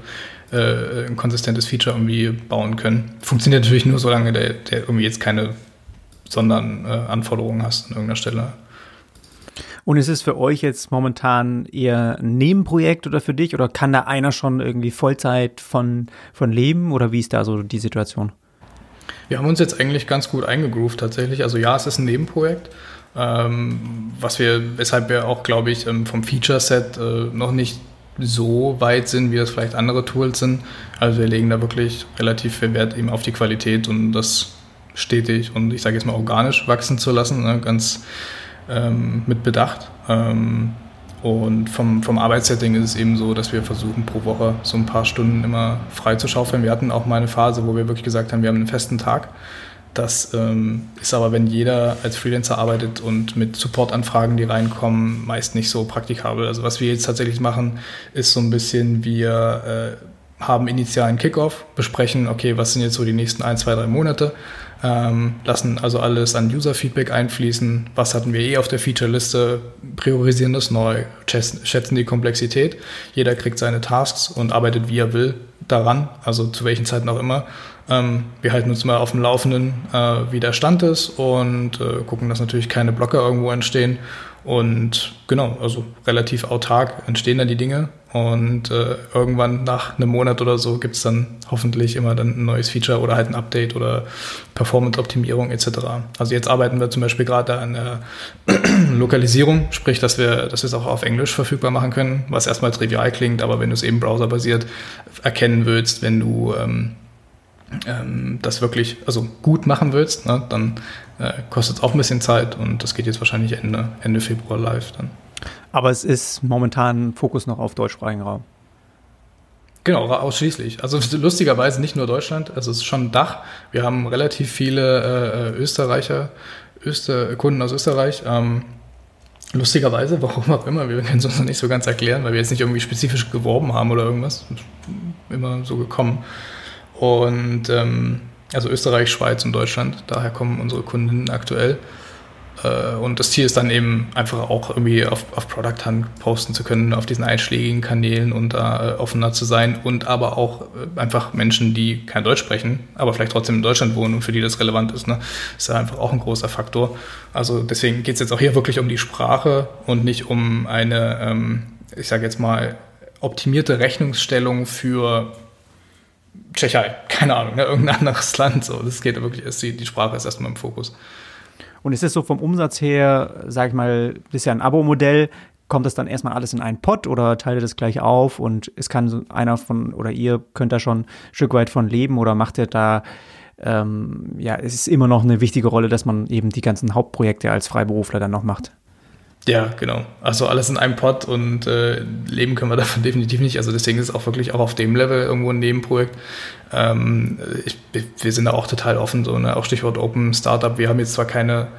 Speaker 2: äh, ein konsistentes Feature irgendwie bauen können. Funktioniert natürlich nur, solange der, der irgendwie jetzt keine sondern äh, Anforderungen hast an irgendeiner Stelle.
Speaker 1: Und ist es für euch jetzt momentan eher ein Nebenprojekt oder für dich? Oder kann da einer schon irgendwie Vollzeit von, von leben? Oder wie ist da so die Situation?
Speaker 2: Wir haben uns jetzt eigentlich ganz gut eingegroovt tatsächlich. Also ja, es ist ein Nebenprojekt. Ähm, was wir, weshalb wir auch, glaube ich, ähm, vom Feature-Set äh, noch nicht so weit sind, wie das vielleicht andere Tools sind. Also wir legen da wirklich relativ viel Wert eben auf die Qualität und das stetig und ich sage jetzt mal organisch wachsen zu lassen. Ne? Ganz ähm, mit Bedacht. Ähm, und vom, vom Arbeitssetting ist es eben so, dass wir versuchen, pro Woche so ein paar Stunden immer frei zu schaufeln. Wir hatten auch mal eine Phase, wo wir wirklich gesagt haben, wir haben einen festen Tag. Das ähm, ist aber, wenn jeder als Freelancer arbeitet und mit Supportanfragen, die reinkommen, meist nicht so praktikabel. Also was wir jetzt tatsächlich machen, ist so ein bisschen, wir äh, haben initialen Kickoff, besprechen, okay, was sind jetzt so die nächsten ein, zwei, drei Monate ähm, lassen also alles an User-Feedback einfließen. Was hatten wir eh auf der Feature-Liste? Priorisieren das neu, schätzen die Komplexität. Jeder kriegt seine Tasks und arbeitet wie er will daran, also zu welchen Zeiten auch immer. Ähm, wir halten uns mal auf dem Laufenden, äh, wie der Stand ist und äh, gucken, dass natürlich keine Blocker irgendwo entstehen und genau, also relativ autark entstehen dann die Dinge. Und äh, irgendwann nach einem Monat oder so gibt es dann hoffentlich immer dann ein neues Feature oder halt ein Update oder Performance-Optimierung etc. Also jetzt arbeiten wir zum Beispiel gerade an der <clears throat> Lokalisierung, sprich, dass wir, wir es auch auf Englisch verfügbar machen können, was erstmal trivial klingt, aber wenn du es eben browserbasiert erkennen willst, wenn du ähm, ähm, das wirklich also gut machen willst, ne, dann äh, kostet es auch ein bisschen Zeit und das geht jetzt wahrscheinlich Ende, Ende Februar live dann.
Speaker 1: Aber es ist momentan Fokus noch auf deutschsprachigen Raum.
Speaker 2: Genau, ausschließlich. Also <laughs> lustigerweise nicht nur Deutschland, also es ist schon Dach. Wir haben relativ viele äh, Österreicher, Öster, Kunden aus Österreich. Ähm, lustigerweise, <laughs> warum auch immer, wir können es uns noch nicht so ganz erklären, weil wir jetzt nicht irgendwie spezifisch geworben haben oder irgendwas. Immer so gekommen. Und ähm, also Österreich, Schweiz und Deutschland, daher kommen unsere Kunden aktuell. Äh, und das Ziel ist dann eben einfach auch irgendwie auf, auf Product Hunt posten zu können, auf diesen einschlägigen Kanälen und da äh, offener zu sein und aber auch äh, einfach Menschen, die kein Deutsch sprechen, aber vielleicht trotzdem in Deutschland wohnen und für die das relevant ist, ne, ist da einfach auch ein großer Faktor. Also deswegen geht es jetzt auch hier wirklich um die Sprache und nicht um eine, ähm, ich sage jetzt mal, optimierte Rechnungsstellung für Tschechei, keine Ahnung, ne, irgendein anderes <laughs> Land. So, das geht wirklich, ist die, die Sprache ist erstmal im Fokus.
Speaker 1: Und ist es so vom Umsatz her, sag ich mal, das ist ja ein Abo-Modell, kommt das dann erstmal alles in einen Pot oder teilt ihr das gleich auf und es kann einer von oder ihr könnt da schon ein Stück weit von leben oder macht ihr da ähm, ja, es ist immer noch eine wichtige Rolle, dass man eben die ganzen Hauptprojekte als Freiberufler dann noch macht.
Speaker 2: Ja, genau. Also alles in einem Pot und äh, leben können wir davon <laughs> definitiv nicht. Also deswegen ist es auch wirklich auch auf dem Level irgendwo ein Nebenprojekt. Ähm, ich, wir sind da auch total offen, so ne? auch Stichwort Open Startup. Wir haben jetzt zwar keine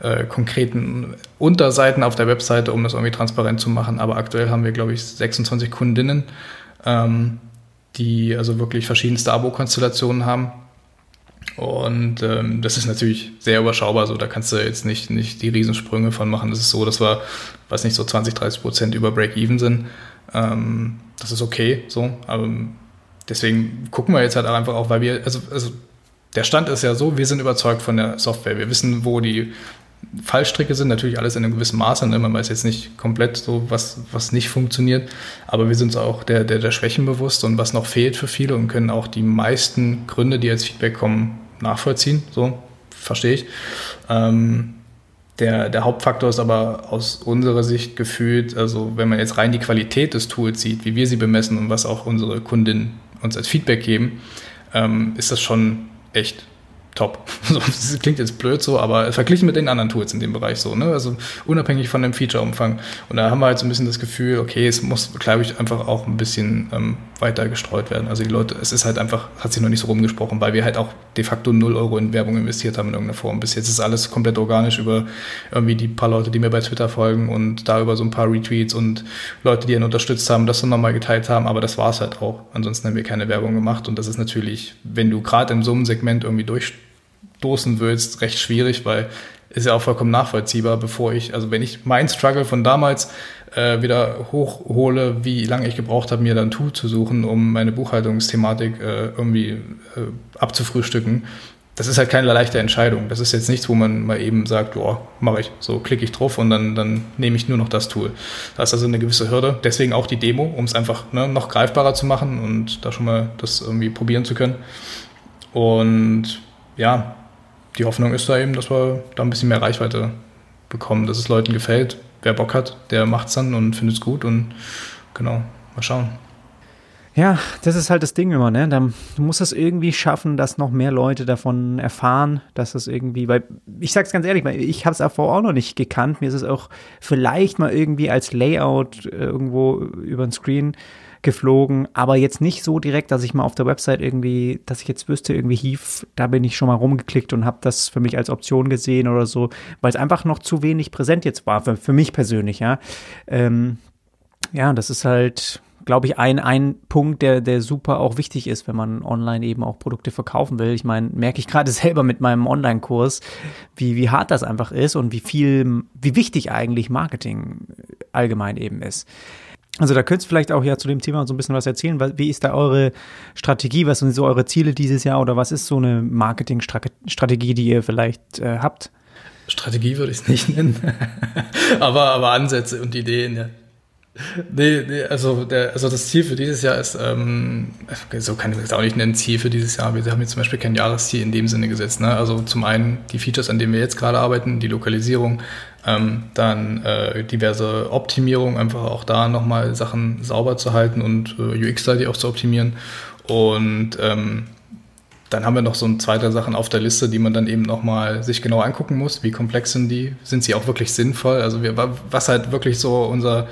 Speaker 2: äh, konkreten Unterseiten auf der Webseite, um das irgendwie transparent zu machen. Aber aktuell haben wir, glaube ich, 26 Kundinnen, ähm, die also wirklich verschiedenste Abo-Konstellationen haben. Und ähm, das ist natürlich sehr überschaubar. So, da kannst du jetzt nicht, nicht die Riesensprünge von machen. Das ist so, dass wir, weiß nicht, so 20, 30 Prozent über Break-Even sind. Ähm, das ist okay, so. Aber deswegen gucken wir jetzt halt einfach auch, weil wir, also, also der Stand ist ja so, wir sind überzeugt von der Software. Wir wissen, wo die Fallstricke sind, natürlich alles in einem gewissen Maße. Ne? Man weiß jetzt nicht komplett so, was, was nicht funktioniert, aber wir sind uns auch der, der, der Schwächen bewusst und was noch fehlt für viele und können auch die meisten Gründe, die als Feedback kommen, nachvollziehen. So, verstehe ich. Ähm, der, der Hauptfaktor ist aber aus unserer Sicht gefühlt, also wenn man jetzt rein die Qualität des Tools sieht, wie wir sie bemessen und was auch unsere Kundinnen uns als Feedback geben, ähm, ist das schon echt top. <laughs> das klingt jetzt blöd so, aber verglichen mit den anderen Tools in dem Bereich so, ne? Also unabhängig von dem Feature-Umfang. Und da haben wir halt so ein bisschen das Gefühl, okay, es muss, glaube ich, einfach auch ein bisschen ähm, weiter gestreut werden. Also die Leute, es ist halt einfach, hat sich noch nicht so rumgesprochen, weil wir halt auch de facto 0 Euro in Werbung investiert haben in irgendeiner Form. Bis jetzt ist alles komplett organisch über irgendwie die paar Leute, die mir bei Twitter folgen und da über so ein paar Retweets und Leute, die ihn unterstützt haben, das dann nochmal geteilt haben, aber das war es halt auch. Ansonsten haben wir keine Werbung gemacht und das ist natürlich, wenn du gerade in so einem Segment irgendwie durch stoßen willst, recht schwierig, weil ist ja auch vollkommen nachvollziehbar, bevor ich, also wenn ich mein Struggle von damals äh, wieder hochhole, wie lange ich gebraucht habe, mir dann Tool zu suchen, um meine Buchhaltungsthematik äh, irgendwie äh, abzufrühstücken, das ist halt keine leichte Entscheidung. Das ist jetzt nichts, wo man mal eben sagt, ja, mache ich. So klicke ich drauf und dann, dann nehme ich nur noch das Tool. Da ist also eine gewisse Hürde. Deswegen auch die Demo, um es einfach ne, noch greifbarer zu machen und da schon mal das irgendwie probieren zu können. Und ja, die Hoffnung ist da eben, dass wir da ein bisschen mehr Reichweite bekommen, dass es Leuten gefällt. Wer Bock hat, der macht es dann und findet es gut und genau, mal schauen.
Speaker 1: Ja, das ist halt das Ding immer, ne? du musst es irgendwie schaffen, dass noch mehr Leute davon erfahren, dass es irgendwie, weil ich sag's ganz ehrlich, ich habe es davor auch noch nicht gekannt. Mir ist es auch vielleicht mal irgendwie als Layout irgendwo über den Screen geflogen, aber jetzt nicht so direkt, dass ich mal auf der Website irgendwie, dass ich jetzt wüsste, irgendwie Hief, da bin ich schon mal rumgeklickt und habe das für mich als Option gesehen oder so, weil es einfach noch zu wenig präsent jetzt war, für, für mich persönlich, ja. Ähm, ja, das ist halt, glaube ich, ein, ein Punkt, der, der super auch wichtig ist, wenn man online eben auch Produkte verkaufen will. Ich meine, merke ich gerade <laughs> selber mit meinem Online-Kurs, wie, wie hart das einfach ist und wie viel, wie wichtig eigentlich Marketing allgemein eben ist. Also da könntest du vielleicht auch ja zu dem Thema so ein bisschen was erzählen. Wie ist da eure Strategie? Was sind so eure Ziele dieses Jahr oder was ist so eine Marketingstrategie, die ihr vielleicht äh, habt?
Speaker 2: Strategie würde ich es nicht nennen, <laughs> aber, aber Ansätze und Ideen, ja. Nee, nee also, der, also das Ziel für dieses Jahr ist, ähm, so kann ich es auch nicht nennen, Ziel für dieses Jahr. Wir haben jetzt zum Beispiel kein Jahresziel in dem Sinne gesetzt. Ne? Also zum einen die Features, an denen wir jetzt gerade arbeiten, die Lokalisierung, ähm, dann äh, diverse Optimierung, einfach auch da nochmal Sachen sauber zu halten und äh, UX-seitig auch zu optimieren. Und ähm, dann haben wir noch so ein zweite Sachen auf der Liste, die man dann eben nochmal sich genau angucken muss. Wie komplex sind die? Sind sie auch wirklich sinnvoll? Also wir, was halt wirklich so unser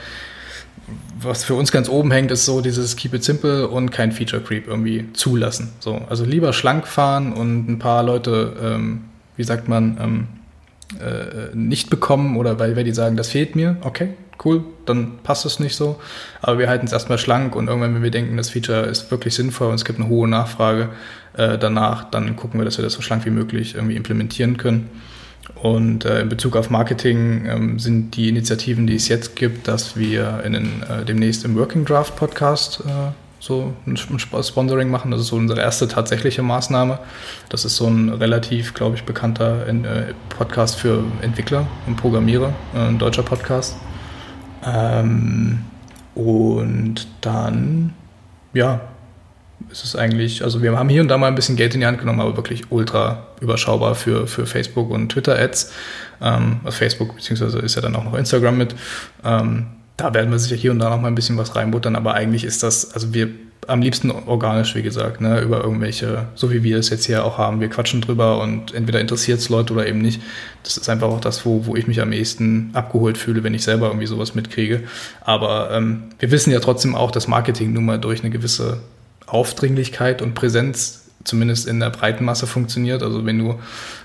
Speaker 2: was für uns ganz oben hängt, ist so dieses Keep it simple und kein Feature Creep irgendwie zulassen. So, also lieber schlank fahren und ein paar Leute, ähm, wie sagt man, ähm, äh, nicht bekommen oder weil, weil die sagen, das fehlt mir, okay, cool, dann passt es nicht so. Aber wir halten es erstmal schlank und irgendwann, wenn wir denken, das Feature ist wirklich sinnvoll und es gibt eine hohe Nachfrage äh, danach, dann gucken wir, dass wir das so schlank wie möglich irgendwie implementieren können. Und äh, in Bezug auf Marketing ähm, sind die Initiativen, die es jetzt gibt, dass wir in den, äh, demnächst im Working Draft Podcast äh, so ein Sponsoring machen. Das ist so unsere erste tatsächliche Maßnahme. Das ist so ein relativ, glaube ich, bekannter äh, Podcast für Entwickler und Programmierer, äh, ein deutscher Podcast. Ähm, und dann, ja, ist es eigentlich, also wir haben hier und da mal ein bisschen Geld in die Hand genommen, aber wirklich ultra überschaubar für, für Facebook und Twitter-Ads. Ähm, also Facebook, beziehungsweise ist ja dann auch noch Instagram mit. Ähm, da werden wir sicher hier und da noch mal ein bisschen was reinbuttern, aber eigentlich ist das, also wir am liebsten organisch, wie gesagt, ne, über irgendwelche, so wie wir es jetzt hier auch haben. Wir quatschen drüber und entweder interessiert es Leute oder eben nicht. Das ist einfach auch das, wo, wo ich mich am ehesten abgeholt fühle, wenn ich selber irgendwie sowas mitkriege. Aber ähm, wir wissen ja trotzdem auch, dass Marketing nun mal durch eine gewisse Aufdringlichkeit und Präsenz zumindest in der breiten Masse funktioniert. Also wenn du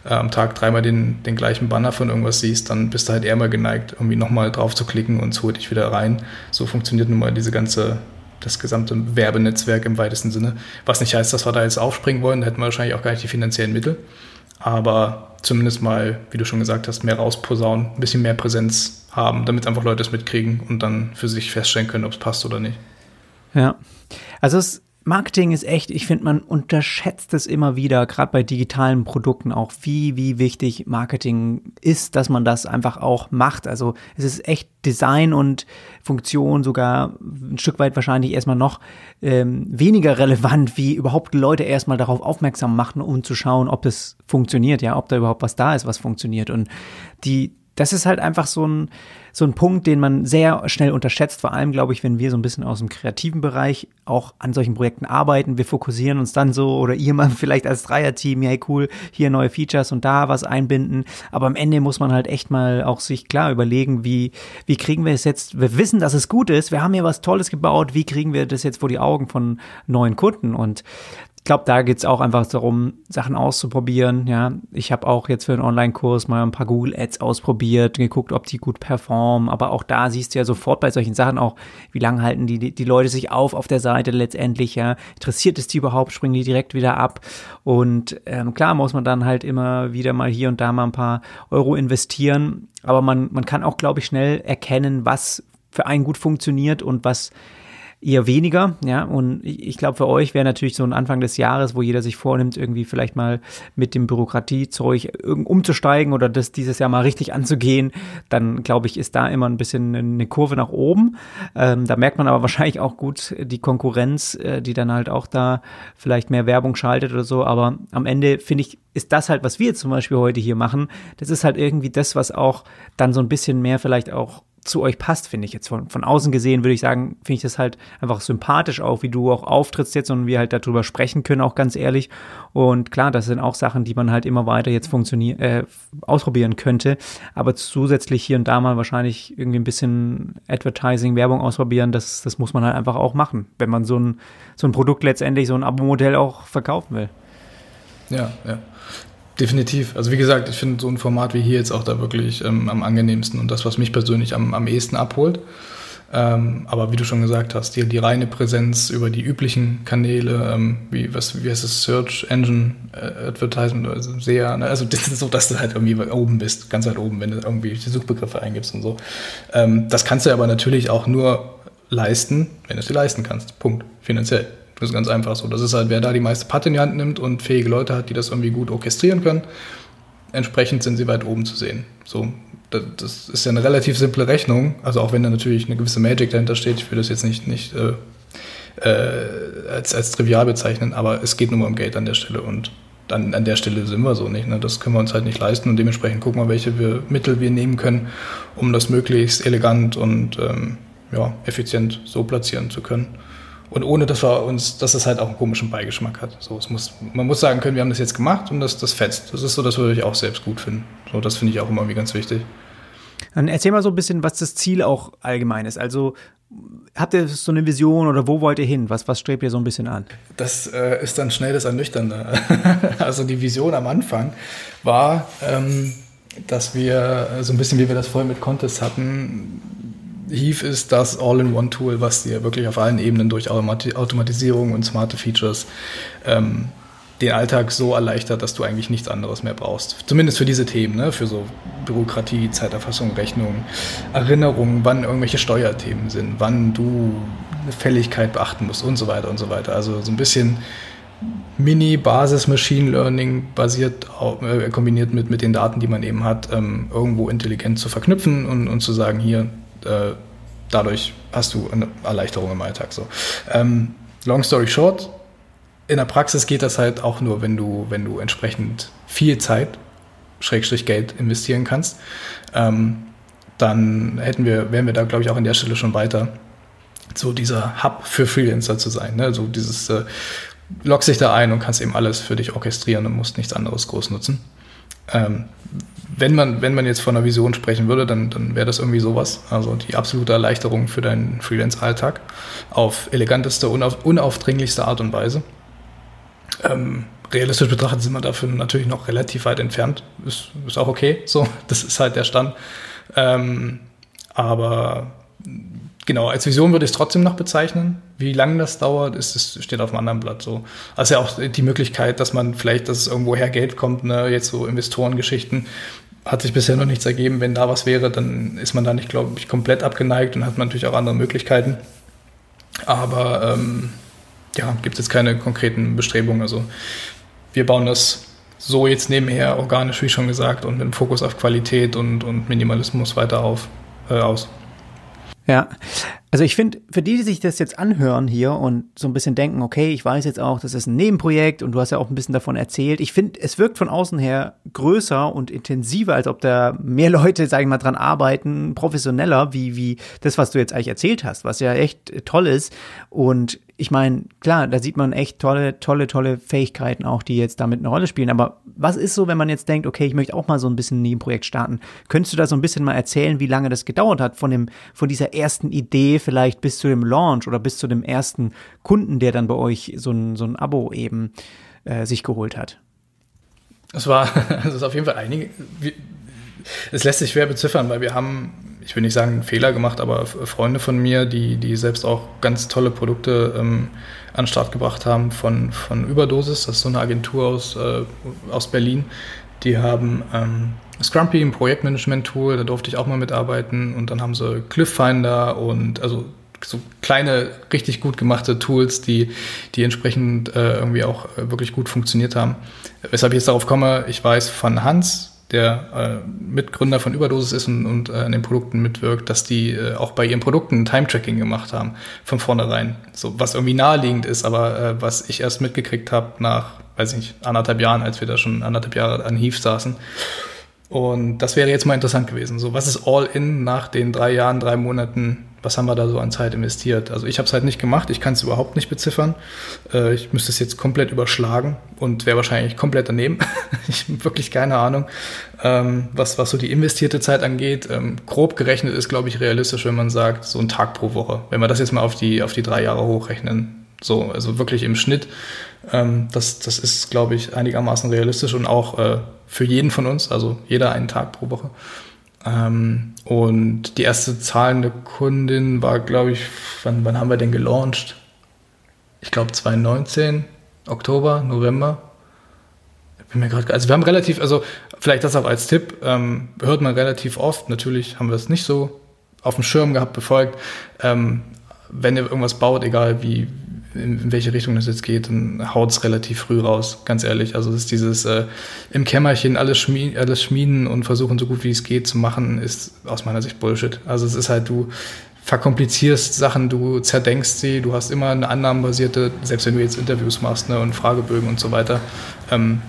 Speaker 2: äh, am Tag dreimal den, den gleichen Banner von irgendwas siehst, dann bist du halt eher mal geneigt, irgendwie nochmal drauf zu klicken und es holt dich wieder rein. So funktioniert nun mal diese ganze, das gesamte Werbenetzwerk im weitesten Sinne. Was nicht heißt, dass wir da jetzt aufspringen wollen, da hätten wir wahrscheinlich auch gar nicht die finanziellen Mittel. Aber zumindest mal, wie du schon gesagt hast, mehr rausposaunen, ein bisschen mehr Präsenz haben, damit einfach Leute es mitkriegen und dann für sich feststellen können, ob es passt oder nicht.
Speaker 1: Ja, also es Marketing ist echt, ich finde, man unterschätzt es immer wieder, gerade bei digitalen Produkten auch, wie, wie wichtig Marketing ist, dass man das einfach auch macht. Also es ist echt Design und Funktion sogar ein Stück weit wahrscheinlich erstmal noch ähm, weniger relevant, wie überhaupt Leute erstmal darauf aufmerksam machen, um zu schauen, ob es funktioniert, ja, ob da überhaupt was da ist, was funktioniert. Und die, das ist halt einfach so ein, so ein Punkt, den man sehr schnell unterschätzt, vor allem, glaube ich, wenn wir so ein bisschen aus dem kreativen Bereich auch an solchen Projekten arbeiten. Wir fokussieren uns dann so oder ihr mal <laughs> vielleicht als Dreierteam, hey, cool, hier neue Features und da was einbinden. Aber am Ende muss man halt echt mal auch sich klar überlegen, wie, wie kriegen wir es jetzt, wir wissen, dass es gut ist, wir haben hier was Tolles gebaut, wie kriegen wir das jetzt vor die Augen von neuen Kunden? Und ich glaube, da geht es auch einfach darum, Sachen auszuprobieren. Ja, ich habe auch jetzt für einen Online-Kurs mal ein paar Google Ads ausprobiert, geguckt, ob die gut performen. Aber auch da siehst du ja sofort bei solchen Sachen auch, wie lange halten die, die Leute sich auf auf der Seite letztendlich. Ja, interessiert es die überhaupt? Springen die direkt wieder ab? Und ähm, klar muss man dann halt immer wieder mal hier und da mal ein paar Euro investieren. Aber man, man kann auch, glaube ich, schnell erkennen, was für einen gut funktioniert und was eher weniger, ja. Und ich glaube, für euch wäre natürlich so ein Anfang des Jahres, wo jeder sich vornimmt, irgendwie vielleicht mal mit dem Bürokratiezeug umzusteigen oder das dieses Jahr mal richtig anzugehen, dann glaube ich, ist da immer ein bisschen eine Kurve nach oben. Ähm, da merkt man aber <laughs> wahrscheinlich auch gut die Konkurrenz, äh, die dann halt auch da vielleicht mehr Werbung schaltet oder so. Aber am Ende finde ich, ist das halt, was wir zum Beispiel heute hier machen, das ist halt irgendwie das, was auch dann so ein bisschen mehr vielleicht auch zu euch passt, finde ich jetzt. Von, von außen gesehen würde ich sagen, finde ich das halt einfach sympathisch auch, wie du auch auftrittst jetzt und wir halt darüber sprechen können, auch ganz ehrlich. Und klar, das sind auch Sachen, die man halt immer weiter jetzt funktionieren, äh, ausprobieren könnte. Aber zusätzlich hier und da mal wahrscheinlich irgendwie ein bisschen Advertising, Werbung ausprobieren, das, das muss man halt einfach auch machen, wenn man so ein, so ein Produkt letztendlich, so ein Abo-Modell auch verkaufen will.
Speaker 2: Ja, ja. Definitiv. Also wie gesagt, ich finde so ein Format wie hier jetzt auch da wirklich ähm, am angenehmsten und das, was mich persönlich am, am ehesten abholt. Ähm, aber wie du schon gesagt hast, die, die reine Präsenz über die üblichen Kanäle, ähm, wie, was, wie heißt es, Search Engine äh, Advertisement, also sehr, ne? also das ist so, dass du halt irgendwie oben bist, ganz weit oben, wenn du irgendwie die Suchbegriffe eingibst und so. Ähm, das kannst du aber natürlich auch nur leisten, wenn du es dir leisten kannst. Punkt. Finanziell. Das ist ganz einfach so. Das ist halt, wer da die meiste Patte in die Hand nimmt und fähige Leute hat, die das irgendwie gut orchestrieren können, entsprechend sind sie weit oben zu sehen. So, das, ist ja eine relativ simple Rechnung. Also auch wenn da natürlich eine gewisse Magic dahinter steht, ich will das jetzt nicht, nicht äh, äh, als, als trivial bezeichnen, aber es geht nur um Geld an der Stelle und an, an der Stelle sind wir so nicht. Ne? Das können wir uns halt nicht leisten und dementsprechend gucken wir, welche wir, Mittel wir nehmen können, um das möglichst elegant und ähm, ja, effizient so platzieren zu können. Und ohne, dass wir uns, dass es halt auch einen komischen Beigeschmack hat. So, es muss, man muss sagen können, wir haben das jetzt gemacht und das, das fetzt. Das ist so, das würde ich auch selbst gut finden. So, das finde ich auch immer wie ganz wichtig.
Speaker 1: Dann erzähl mal so ein bisschen, was das Ziel auch allgemein ist. Also habt ihr so eine Vision oder wo wollt ihr hin? Was, was strebt ihr so ein bisschen an?
Speaker 2: Das äh, ist dann schnell das Ernüchternde. <laughs> also die Vision am Anfang war, ähm, dass wir so ein bisschen, wie wir das vorher mit Contest hatten, Heave ist das All-in-One-Tool, was dir wirklich auf allen Ebenen durch Automatisierung und smarte Features ähm, den Alltag so erleichtert, dass du eigentlich nichts anderes mehr brauchst. Zumindest für diese Themen, ne? für so Bürokratie, Zeiterfassung, Rechnung, Erinnerungen, wann irgendwelche Steuerthemen sind, wann du eine Fälligkeit beachten musst und so weiter und so weiter. Also so ein bisschen Mini-Basis-Machine Learning basiert, äh, kombiniert mit, mit den Daten, die man eben hat, ähm, irgendwo intelligent zu verknüpfen und, und zu sagen, hier, äh, dadurch hast du eine Erleichterung im Alltag. So. Ähm, long story short, in der Praxis geht das halt auch nur, wenn du, wenn du entsprechend viel Zeit, Schrägstrich Geld investieren kannst. Ähm, dann hätten wir, wären wir da, glaube ich, auch an der Stelle schon weiter, so dieser Hub für Freelancer zu sein. Ne? So dieses äh, logst dich da ein und kannst eben alles für dich orchestrieren und musst nichts anderes groß nutzen. Ähm, wenn man, wenn man jetzt von einer Vision sprechen würde, dann, dann wäre das irgendwie sowas. Also die absolute Erleichterung für deinen Freelance-Alltag auf eleganteste, unauf, unaufdringlichste Art und Weise. Ähm, realistisch betrachtet sind wir dafür natürlich noch relativ weit entfernt. Ist, ist auch okay, so, <laughs> das ist halt der Stand. Ähm, aber genau, als Vision würde ich es trotzdem noch bezeichnen. Wie lange das dauert, ist, es steht auf einem anderen Blatt so. Also ja auch die Möglichkeit, dass man vielleicht, dass es irgendwoher Geld kommt, ne, jetzt so Investorengeschichten, hat sich bisher noch nichts ergeben. Wenn da was wäre, dann ist man da nicht, glaube ich, komplett abgeneigt und hat man natürlich auch andere Möglichkeiten. Aber ähm, ja, gibt es jetzt keine konkreten Bestrebungen. Also wir bauen das so jetzt nebenher organisch, wie schon gesagt, und mit dem Fokus auf Qualität und, und Minimalismus weiter auf, äh, aus.
Speaker 1: Ja, also ich finde, für die, die sich das jetzt anhören hier und so ein bisschen denken, okay, ich weiß jetzt auch, das ist ein Nebenprojekt und du hast ja auch ein bisschen davon erzählt. Ich finde, es wirkt von außen her größer und intensiver, als ob da mehr Leute, sage ich mal, dran arbeiten, professioneller, wie, wie das, was du jetzt eigentlich erzählt hast, was ja echt toll ist. Und ich meine, klar, da sieht man echt tolle, tolle, tolle Fähigkeiten auch, die jetzt damit eine Rolle spielen. Aber was ist so, wenn man jetzt denkt, okay, ich möchte auch mal so ein bisschen ein Nebenprojekt starten? Könntest du da so ein bisschen mal erzählen, wie lange das gedauert hat von dem, von dieser ersten Idee vielleicht bis zu dem Launch oder bis zu dem ersten Kunden, der dann bei euch so ein, so ein Abo eben äh, sich geholt hat?
Speaker 2: Es war, <laughs> es ist auf jeden Fall einige, es lässt sich schwer beziffern, weil wir haben ich will nicht sagen Fehler gemacht, aber Freunde von mir, die, die selbst auch ganz tolle Produkte ähm, an den Start gebracht haben von, von Überdosis, das ist so eine Agentur aus, äh, aus Berlin, die haben ähm, Scrumpy, ein Projektmanagement-Tool, da durfte ich auch mal mitarbeiten und dann haben sie Clifffinder und also so kleine, richtig gut gemachte Tools, die, die entsprechend äh, irgendwie auch äh, wirklich gut funktioniert haben. Weshalb ich jetzt darauf komme, ich weiß von Hans, der äh, Mitgründer von Überdosis ist und, und äh, an den Produkten mitwirkt, dass die äh, auch bei ihren Produkten Time-Tracking gemacht haben, von vornherein. So, was irgendwie naheliegend ist, aber äh, was ich erst mitgekriegt habe nach, weiß ich nicht, anderthalb Jahren, als wir da schon anderthalb Jahre an Hief saßen. Und das wäre jetzt mal interessant gewesen. So, was ist all in nach den drei Jahren, drei Monaten was haben wir da so an Zeit investiert? Also ich habe es halt nicht gemacht, ich kann es überhaupt nicht beziffern. Äh, ich müsste es jetzt komplett überschlagen und wäre wahrscheinlich komplett daneben. <laughs> ich habe wirklich keine Ahnung, ähm, was, was so die investierte Zeit angeht. Ähm, grob gerechnet ist, glaube ich, realistisch, wenn man sagt, so ein Tag pro Woche. Wenn wir das jetzt mal auf die, auf die drei Jahre hochrechnen. So, also wirklich im Schnitt. Ähm, das, das ist, glaube ich, einigermaßen realistisch und auch äh, für jeden von uns, also jeder einen Tag pro Woche. Ähm, und die erste zahlende Kundin war, glaube ich, wann, wann haben wir denn gelauncht? Ich glaube 2019, Oktober, November. bin mir gerade, also wir haben relativ, also vielleicht das auch als Tipp, ähm, hört man relativ oft. Natürlich haben wir es nicht so auf dem Schirm gehabt, befolgt. Ähm, wenn ihr irgendwas baut, egal wie, in welche Richtung das jetzt geht, dann haut es relativ früh raus, ganz ehrlich. Also ist dieses äh, im Kämmerchen alles, schmied, alles schmieden und versuchen so gut wie es geht zu machen, ist aus meiner Sicht Bullshit. Also es ist halt, du verkomplizierst Sachen, du zerdenkst sie, du hast immer eine annahmenbasierte, selbst wenn du jetzt Interviews machst ne, und Fragebögen und so weiter, ähm,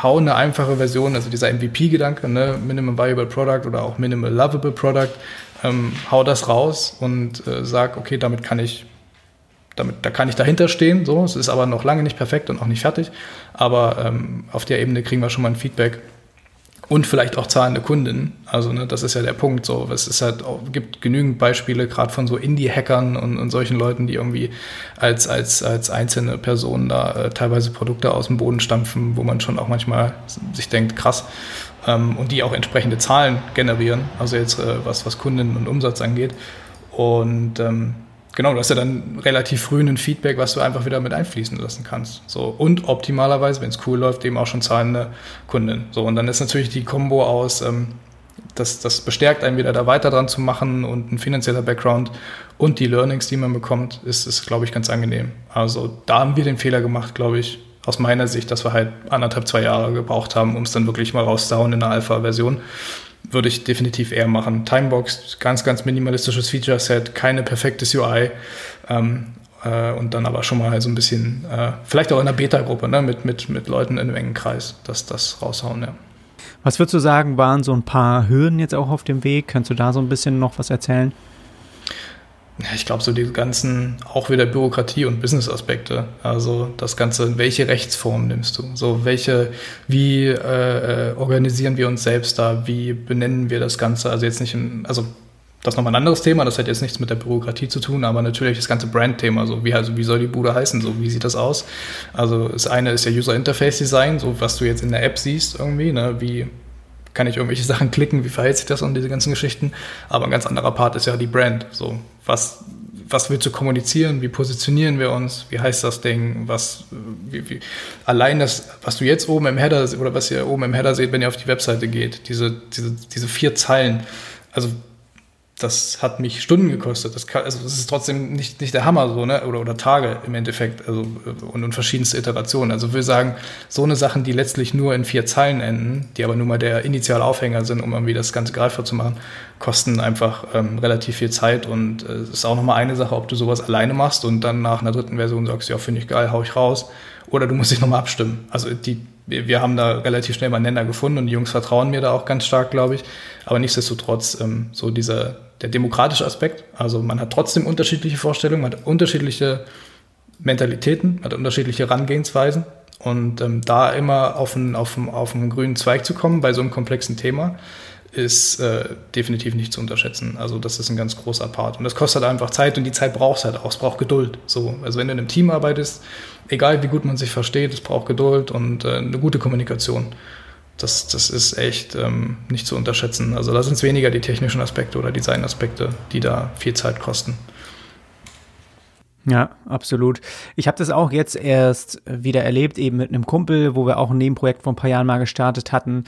Speaker 2: hau eine einfache Version, also dieser MVP-Gedanke, ne, Minimum Viable Product oder auch Minimal Lovable Product, ähm, hau das raus und äh, sag, okay, damit kann ich damit, da kann ich dahinter stehen. So, es ist aber noch lange nicht perfekt und auch nicht fertig. Aber ähm, auf der Ebene kriegen wir schon mal ein Feedback und vielleicht auch zahlende Kunden. Also ne, das ist ja der Punkt. So, es ist halt gibt genügend Beispiele gerade von so Indie-Hackern und, und, solchen Leuten, die irgendwie als als als einzelne Personen da äh, teilweise Produkte aus dem Boden stampfen, wo man schon auch manchmal sich denkt, krass. Ähm, und die auch entsprechende Zahlen generieren. Also jetzt äh, was was Kunden und Umsatz angeht. Und ähm, genau, du hast ja dann relativ früh ein Feedback, was du einfach wieder mit einfließen lassen kannst. So, und optimalerweise, wenn es cool läuft, eben auch schon zahlende Kunden. So, und dann ist natürlich die Kombo aus, ähm, das, das bestärkt einen wieder da weiter dran zu machen und ein finanzieller Background und die Learnings, die man bekommt, ist, ist glaube ich, ganz angenehm. Also da haben wir den Fehler gemacht, glaube ich, aus meiner Sicht, dass wir halt anderthalb, zwei Jahre gebraucht haben, um es dann wirklich mal rauszuhauen in der Alpha-Version würde ich definitiv eher machen. Timebox, ganz, ganz minimalistisches Feature-Set, keine perfekte UI. Ähm, äh, und dann aber schon mal so ein bisschen, äh, vielleicht auch in der Beta-Gruppe, ne, mit, mit, mit Leuten in einem engen Kreis, dass das raushauen, ja.
Speaker 1: Was würdest du sagen, waren so ein paar Hürden jetzt auch auf dem Weg? Kannst du da so ein bisschen noch was erzählen?
Speaker 2: Ich glaube, so die ganzen, auch wieder Bürokratie- und Business-Aspekte. Also das Ganze, welche Rechtsform nimmst du? So, welche, wie äh, organisieren wir uns selbst da? Wie benennen wir das Ganze? Also jetzt nicht in, also das ist nochmal ein anderes Thema, das hat jetzt nichts mit der Bürokratie zu tun, aber natürlich das ganze Brand-Thema, so wie, also wie soll die Bude heißen, so wie sieht das aus? Also das eine ist ja User Interface Design, so was du jetzt in der App siehst irgendwie, ne, wie kann ich irgendwelche <laughs> Sachen klicken, wie verhält sich das und diese ganzen Geschichten, aber ein ganz anderer Part ist ja die Brand, so was was willst du kommunizieren, wie positionieren wir uns, wie heißt das Ding, was, wie, wie, allein das, was du jetzt oben im Header oder was ihr oben im Header seht, wenn ihr auf die Webseite geht, diese, diese, diese vier Zeilen, also das hat mich Stunden gekostet. Das, kann, also das ist trotzdem nicht, nicht der Hammer so, ne? Oder, oder Tage im Endeffekt. Also, und, und verschiedenste Iterationen. Also wir sagen, so eine Sachen, die letztlich nur in vier Zeilen enden, die aber nur mal der initiale Aufhänger sind, um irgendwie das Ganze greifbar zu machen, kosten einfach ähm, relativ viel Zeit. Und äh, es äh, ist auch nochmal eine Sache, ob du sowas alleine machst und dann nach einer dritten Version sagst, ja, finde ich geil, hau ich raus. Oder du musst dich nochmal abstimmen. Also die, wir haben da relativ schnell mal einen Nenner gefunden und die Jungs vertrauen mir da auch ganz stark, glaube ich. Aber nichtsdestotrotz, ähm, so dieser der demokratische Aspekt. Also man hat trotzdem unterschiedliche Vorstellungen, man hat unterschiedliche Mentalitäten, man hat unterschiedliche Herangehensweisen. Und ähm, da immer auf einen, auf, einen, auf einen grünen Zweig zu kommen bei so einem komplexen Thema, ist äh, definitiv nicht zu unterschätzen. Also das ist ein ganz großer Part. Und das kostet einfach Zeit und die Zeit braucht es halt auch. Es braucht Geduld. So, also wenn du in einem Team arbeitest, egal wie gut man sich versteht, es braucht Geduld und äh, eine gute Kommunikation das, das ist echt ähm, nicht zu unterschätzen. Also da sind es weniger die technischen Aspekte oder Designaspekte, die da viel Zeit kosten.
Speaker 1: Ja, absolut. Ich habe das auch jetzt erst wieder erlebt, eben mit einem Kumpel, wo wir auch ein Nebenprojekt vor ein paar Jahren mal gestartet hatten.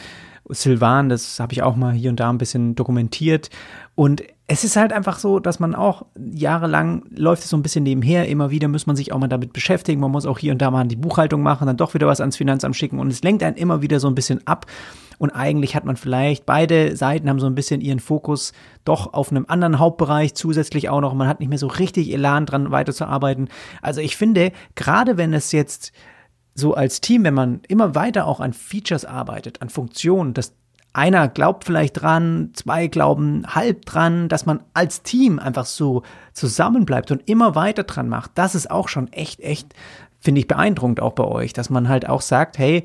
Speaker 1: Silvan, das habe ich auch mal hier und da ein bisschen dokumentiert. Und es ist halt einfach so, dass man auch jahrelang läuft es so ein bisschen nebenher. Immer wieder muss man sich auch mal damit beschäftigen. Man muss auch hier und da mal die Buchhaltung machen, dann doch wieder was ans Finanzamt schicken und es lenkt einen immer wieder so ein bisschen ab. Und eigentlich hat man vielleicht, beide Seiten haben so ein bisschen ihren Fokus doch auf einem anderen Hauptbereich zusätzlich auch noch. Man hat nicht mehr so richtig Elan dran weiterzuarbeiten. Also ich finde, gerade wenn es jetzt so als Team, wenn man immer weiter auch an Features arbeitet, an Funktionen, dass einer glaubt vielleicht dran, zwei glauben halb dran, dass man als Team einfach so zusammenbleibt und immer weiter dran macht. Das ist auch schon echt, echt, finde ich beeindruckend auch bei euch, dass man halt auch sagt, hey,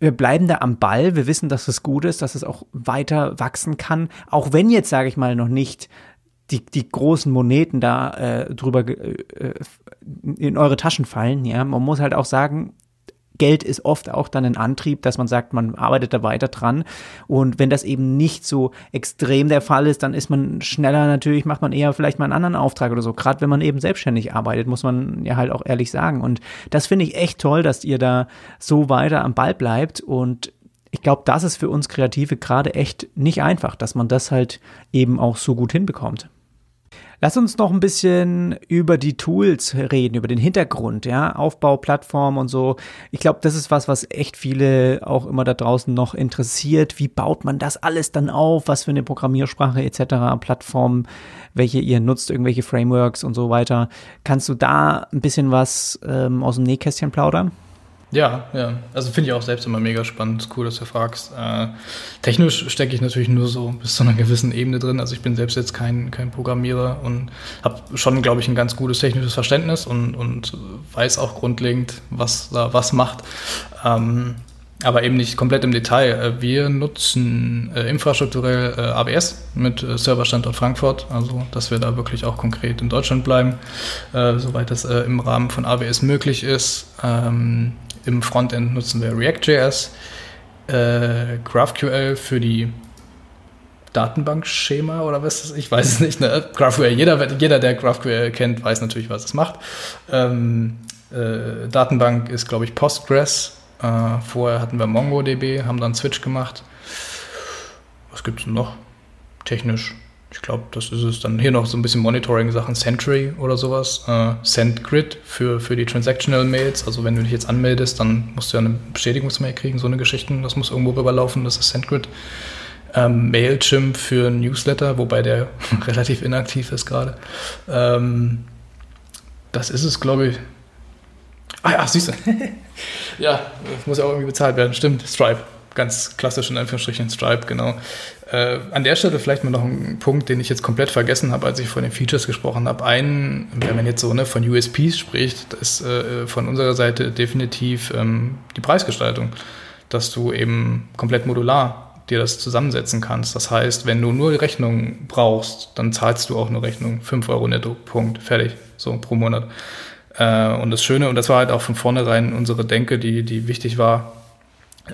Speaker 1: wir bleiben da am Ball, wir wissen, dass es gut ist, dass es auch weiter wachsen kann, auch wenn jetzt, sage ich mal, noch nicht die, die großen Moneten da äh, drüber äh, in eure Taschen fallen, ja. Man muss halt auch sagen, Geld ist oft auch dann ein Antrieb, dass man sagt, man arbeitet da weiter dran. Und wenn das eben nicht so extrem der Fall ist, dann ist man schneller natürlich, macht man eher vielleicht mal einen anderen Auftrag oder so. Gerade wenn man eben selbstständig arbeitet, muss man ja halt auch ehrlich sagen. Und das finde ich echt toll, dass ihr da so weiter am Ball bleibt. Und ich glaube, das ist für uns Kreative gerade echt nicht einfach, dass man das halt eben auch so gut hinbekommt. Lass uns noch ein bisschen über die Tools reden, über den Hintergrund, ja, Aufbau, Plattform und so. Ich glaube, das ist was, was echt viele auch immer da draußen noch interessiert. Wie baut man das alles dann auf? Was für eine Programmiersprache etc., Plattform, welche ihr nutzt, irgendwelche Frameworks und so weiter. Kannst du da ein bisschen was ähm, aus dem Nähkästchen plaudern?
Speaker 2: Ja, ja. Also finde ich auch selbst immer mega spannend. Cool, dass du fragst. Äh, technisch stecke ich natürlich nur so bis zu einer gewissen Ebene drin. Also ich bin selbst jetzt kein, kein Programmierer und habe schon, glaube ich, ein ganz gutes technisches Verständnis und, und weiß auch grundlegend, was da was macht. Ähm, aber eben nicht komplett im Detail. Äh, wir nutzen äh, infrastrukturell äh, AWS mit äh, Serverstandort Frankfurt, also dass wir da wirklich auch konkret in Deutschland bleiben, äh, soweit das äh, im Rahmen von AWS möglich ist. Ähm, im Frontend nutzen wir React.js, äh, GraphQL für die Datenbankschema oder was ist das? Ich weiß es nicht. Ne? GraphQL, jeder, jeder, der GraphQL kennt, weiß natürlich, was es macht. Ähm, äh, Datenbank ist, glaube ich, Postgres. Äh, vorher hatten wir MongoDB, haben dann Switch gemacht. Was gibt es noch? Technisch ich glaube, das ist es. Dann hier noch so ein bisschen Monitoring-Sachen, Sentry oder sowas. Äh, SendGrid für, für die Transactional-Mails. Also wenn du dich jetzt anmeldest, dann musst du ja eine Bestätigungsmail kriegen, so eine Geschichte. Das muss irgendwo rüberlaufen, das ist SendGrid. Ähm, Mailchimp für Newsletter, wobei der <laughs> relativ inaktiv ist gerade. Ähm, das ist es, glaube ich. Ah ja, siehst du. <laughs> ja, das muss ja auch irgendwie bezahlt werden. Stimmt, Stripe. Ganz klassisch in Anführungsstrichen Stripe, genau. Äh, an der Stelle vielleicht mal noch ein Punkt, den ich jetzt komplett vergessen habe, als ich von den Features gesprochen habe. Ein, wenn man jetzt so ne, von USPs spricht, ist äh, von unserer Seite definitiv ähm, die Preisgestaltung, dass du eben komplett modular dir das zusammensetzen kannst. Das heißt, wenn du nur Rechnung brauchst, dann zahlst du auch nur Rechnung. 5 Euro netto, Punkt, fertig, so pro Monat. Äh, und das Schöne, und das war halt auch von vornherein unsere Denke, die, die wichtig war,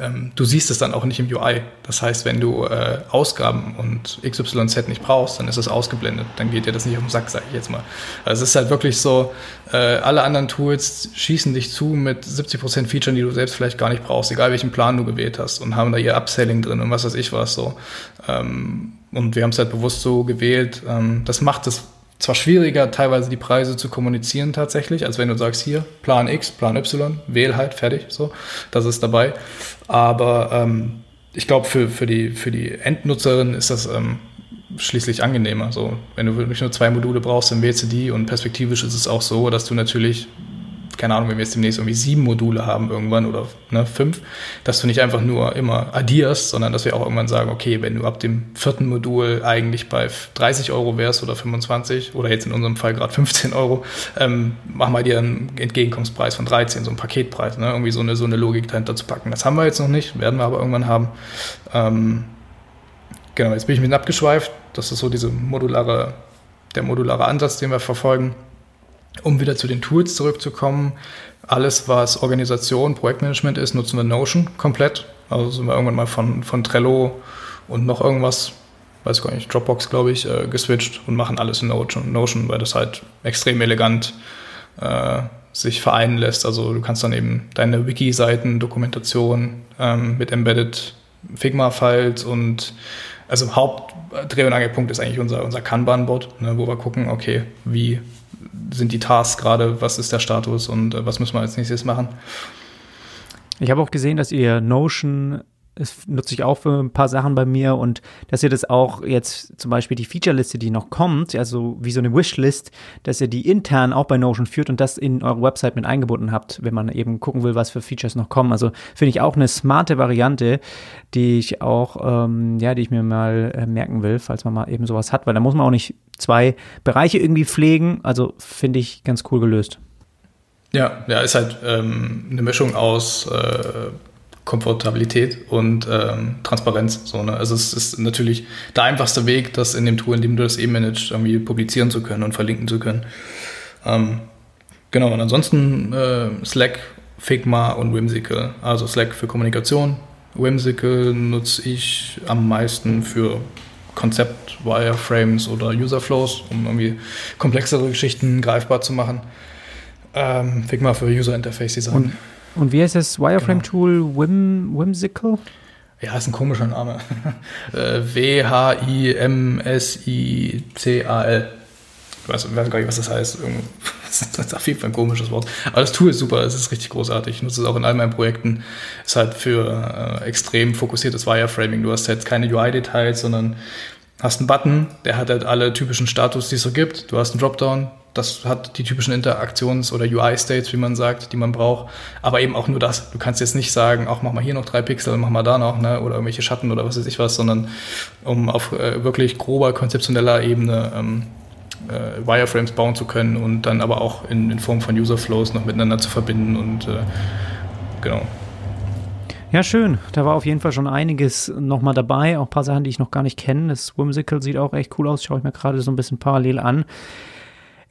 Speaker 2: ähm, du siehst es dann auch nicht im UI. Das heißt, wenn du äh, Ausgaben und XYZ nicht brauchst, dann ist es ausgeblendet. Dann geht dir das nicht auf den Sack, sage ich jetzt mal. Also es ist halt wirklich so, äh, alle anderen Tools schießen dich zu mit 70% Features, die du selbst vielleicht gar nicht brauchst, egal welchen Plan du gewählt hast und haben da ihr Upselling drin und was weiß ich was so. Ähm, und wir haben es halt bewusst so gewählt. Ähm, das macht es zwar schwieriger, teilweise die Preise zu kommunizieren tatsächlich, als wenn du sagst, hier, Plan X, Plan Y, wähl halt, fertig, so, das ist dabei. Aber ähm, ich glaube, für, für, die, für die Endnutzerin ist das ähm, schließlich angenehmer. So, wenn du wirklich nur zwei Module brauchst, dann wählst du die und perspektivisch ist es auch so, dass du natürlich keine Ahnung, wenn wir jetzt demnächst irgendwie sieben Module haben irgendwann oder ne, fünf, dass du nicht einfach nur immer addierst, sondern dass wir auch irgendwann sagen, okay, wenn du ab dem vierten Modul eigentlich bei 30 Euro wärst oder 25 oder jetzt in unserem Fall gerade 15 Euro, ähm, machen wir dir einen Entgegenkommenspreis von 13, so einen Paketpreis, ne? irgendwie so eine, so eine Logik dahinter zu packen. Das haben wir jetzt noch nicht, werden wir aber irgendwann haben. Ähm, genau, jetzt bin ich ein bisschen abgeschweift. Das ist so diese modulare, der modulare Ansatz, den wir verfolgen. Um wieder zu den Tools zurückzukommen, alles, was Organisation, Projektmanagement ist, nutzen wir Notion komplett. Also sind wir irgendwann mal von, von Trello und noch irgendwas, weiß gar nicht, Dropbox, glaube ich, äh, geswitcht und machen alles in Notion, Notion, weil das halt extrem elegant äh, sich vereinen lässt. Also du kannst dann eben deine Wiki-Seiten, Dokumentation ähm, mit Embedded Figma-Files und also Hauptdreh- und Angelpunkt ist eigentlich unser, unser Kanban-Bot, ne, wo wir gucken, okay, wie sind die Tasks gerade, was ist der Status und äh, was müssen wir als nächstes machen.
Speaker 1: Ich habe auch gesehen, dass ihr Notion das nutze ich auch für ein paar Sachen bei mir und dass ihr das auch jetzt zum Beispiel die Feature-Liste, die noch kommt, also wie so eine Wishlist, dass ihr die intern auch bei Notion führt und das in eure Website mit eingebunden habt, wenn man eben gucken will, was für Features noch kommen. Also finde ich auch eine smarte Variante, die ich auch, ähm, ja, die ich mir mal äh, merken will, falls man mal eben sowas hat, weil da muss man auch nicht zwei Bereiche irgendwie pflegen. Also finde ich ganz cool gelöst.
Speaker 2: Ja, ja, ist halt ähm, eine Mischung aus äh, Komfortabilität und ähm, Transparenz. So, ne? Also es ist natürlich der einfachste Weg, das in dem Tool, in dem du das eben managst, irgendwie publizieren zu können und verlinken zu können. Ähm, genau, und ansonsten äh, Slack, Figma und Whimsical. Also Slack für Kommunikation. Whimsical nutze ich am meisten für Konzept, Wireframes oder Userflows, um irgendwie komplexere Geschichten greifbar zu machen. Ähm, Figma für User Interface Design.
Speaker 1: Und, und wie heißt das Wireframe-Tool? Genau. Whim, Whimsical?
Speaker 2: Ja, ist ein komischer Name. <laughs> Äh, W-H-I-M-S-I-C-A-L. Ich weiß, weiß, gar nicht, was das heißt. <laughs> Das ist auf jeden Fall ein komisches Wort. Aber das Tool ist super, es ist richtig großartig. Ich nutze es auch in all meinen Projekten. Ist halt für äh, extrem fokussiertes Wireframing. Du hast jetzt keine UI-Details, sondern hast einen Button, der hat halt alle typischen Status, die es so gibt. Du hast einen Dropdown, das hat die typischen Interaktions- oder UI-States, wie man sagt, die man braucht. Aber eben auch nur das. Du kannst jetzt nicht sagen, auch mach mal hier noch drei Pixel, mach mal da noch, ne? oder irgendwelche Schatten oder was weiß ich was, sondern um auf äh, wirklich grober, konzeptioneller Ebene ähm, äh, Wireframes bauen zu können und dann aber auch in, in Form von User-Flows noch miteinander zu verbinden und äh, genau.
Speaker 1: Ja, schön. Da war auf jeden Fall schon einiges nochmal dabei. Auch ein paar Sachen, die ich noch gar nicht kenne. Das Whimsical sieht auch echt cool aus. Schaue ich mir gerade so ein bisschen parallel an.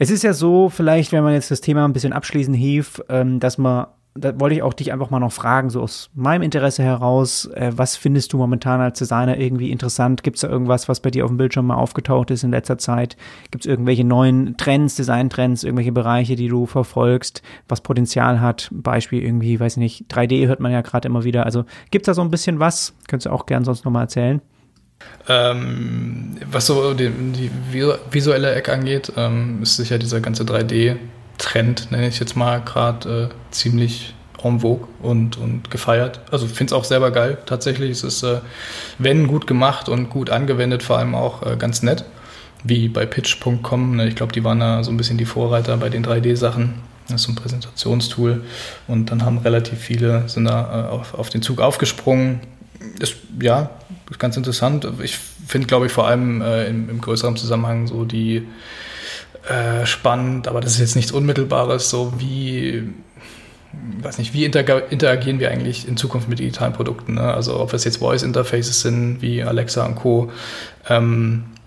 Speaker 1: Es ist ja so, vielleicht, wenn man jetzt das Thema ein bisschen abschließen hief, ähm, dass man da wollte ich auch dich einfach mal noch fragen, so aus meinem Interesse heraus, äh, was findest du momentan als Designer irgendwie interessant? Gibt es da irgendwas, was bei dir auf dem Bildschirm mal aufgetaucht ist in letzter Zeit? Gibt es irgendwelche neuen Trends, Designtrends, irgendwelche Bereiche, die du verfolgst, was Potenzial hat? Beispiel irgendwie, weiß nicht, 3D hört man ja gerade immer wieder. Also gibt es da so ein bisschen was? Könntest du auch gern sonst nochmal erzählen?
Speaker 2: Ähm, was so die, die, visuelle Ecke angeht, ähm, ist sicher dieser ganze 3D Trend, nenne ich jetzt mal, gerade äh, ziemlich en vogue und, und gefeiert. Also finde es auch selber geil, tatsächlich. Es ist, äh, wenn gut gemacht und gut angewendet, vor allem auch äh, ganz nett. Wie bei pitch.com. Ne? Ich glaube, die waren da so ein bisschen die Vorreiter bei den 3D-Sachen. Das ist so ein Präsentationstool. Und dann haben relativ viele, sind da äh, auf, auf den Zug aufgesprungen. Ist, ja, ist ganz interessant. Ich finde, glaube ich, vor allem äh, im, im größeren Zusammenhang so die äh, spannend, aber das ist jetzt nichts Unmittelbares, so wie weiß nicht, wie interagieren wir eigentlich in Zukunft mit digitalen Produkten? Ne? Also ob es jetzt Voice-Interfaces sind wie Alexa und Co. Ähm, äh,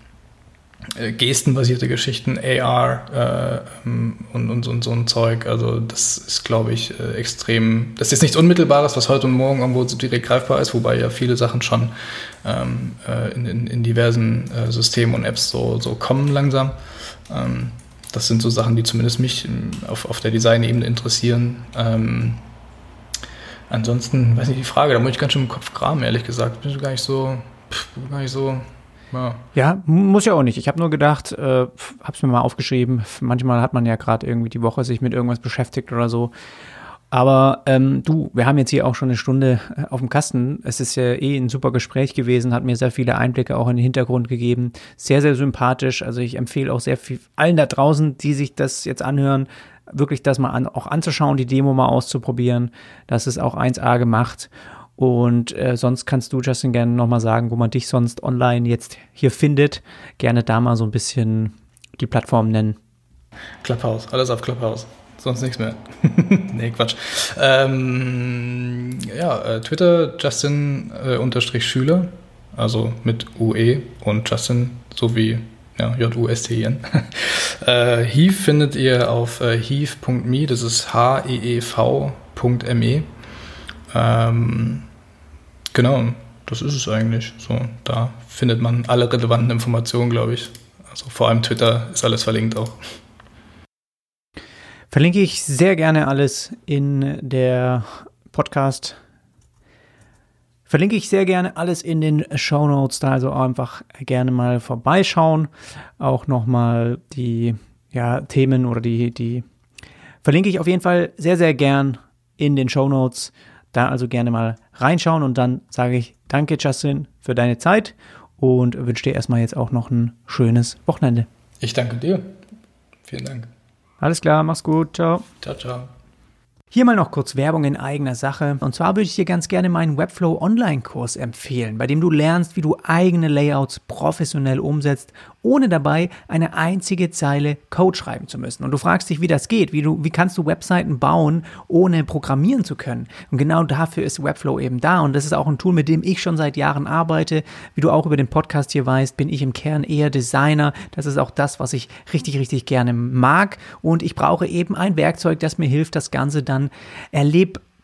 Speaker 2: gestenbasierte Geschichten, AR äh, ähm, und, und, und, so ein Zeug. Also das ist, glaube ich, äh, extrem. Das ist nichts Unmittelbares, was heute und morgen irgendwo direkt greifbar ist, wobei ja viele Sachen schon ähm, äh, in, in, in, diversen äh, Systemen und Apps so, so kommen langsam. Ähm, das sind so Sachen, die zumindest mich ähm, auf, auf der Design-Ebene interessieren. Ähm, ansonsten, weiß nicht, die Frage, da muss ich ganz schön im Kopf graben, ehrlich gesagt. Bin ich gar nicht so, pff, gar nicht so
Speaker 1: ja. muss ja auch nicht. Ich habe nur gedacht, äh, habe es mir mal aufgeschrieben. Manchmal hat man ja gerade irgendwie die Woche sich mit irgendwas beschäftigt oder so. Aber ähm, du, wir haben jetzt hier auch schon eine Stunde äh, auf dem Kasten. Es ist ja eh ein super Gespräch gewesen, hat mir sehr viele Einblicke auch in den Hintergrund gegeben. Sehr, sehr sympathisch. Also ich empfehle auch sehr viel allen da draußen, die sich das jetzt anhören, wirklich das mal an, auch anzuschauen, die Demo mal auszuprobieren. Das ist auch 1A gemacht. Und äh, sonst kannst du, Justin, gerne nochmal sagen, wo man dich sonst online jetzt hier findet. Gerne da mal so ein bisschen die Plattform nennen.
Speaker 2: Clubhouse, alles auf Clubhouse. Sonst nichts mehr. <laughs> nee, Quatsch. Ähm, ja, äh, Twitter, Justin äh, also mit UE und Justin sowie ja, J-U-S-T-I-N. <laughs> äh, Heave findet ihr auf äh, heave.me, das ist H-E-E-V.me. Ähm, genau, das ist es eigentlich. So, da findet man alle relevanten Informationen, glaube ich. Also vor allem Twitter ist alles verlinkt auch.
Speaker 1: Verlinke ich sehr gerne alles in der Podcast. Verlinke ich sehr gerne alles in den Show Notes, da also einfach gerne mal vorbeischauen. Auch nochmal die ja, Themen oder die, die verlinke ich auf jeden Fall sehr, sehr gern in den Show Notes. Da also gerne mal reinschauen und dann sage ich danke, Justin, für deine Zeit und wünsche dir erstmal jetzt auch noch ein schönes Wochenende.
Speaker 2: Ich danke dir. Vielen Dank.
Speaker 1: Alles klar, mach's gut. Ciao.
Speaker 2: Ciao, ciao.
Speaker 1: Hier mal noch kurz Werbung in eigener Sache. Und zwar würde ich dir ganz gerne meinen Webflow Online-Kurs empfehlen, bei dem du lernst, wie du eigene Layouts professionell umsetzt, ohne dabei eine einzige Zeile Code schreiben zu müssen. Und du fragst dich, wie das geht, wie, du, wie kannst du Webseiten bauen, ohne programmieren zu können. Und genau dafür ist Webflow eben da. Und das ist auch ein Tool, mit dem ich schon seit Jahren arbeite. Wie du auch über den Podcast hier weißt, bin ich im Kern eher Designer. Das ist auch das, was ich richtig, richtig gerne mag. Und ich brauche eben ein Werkzeug, das mir hilft, das Ganze dann erlebbar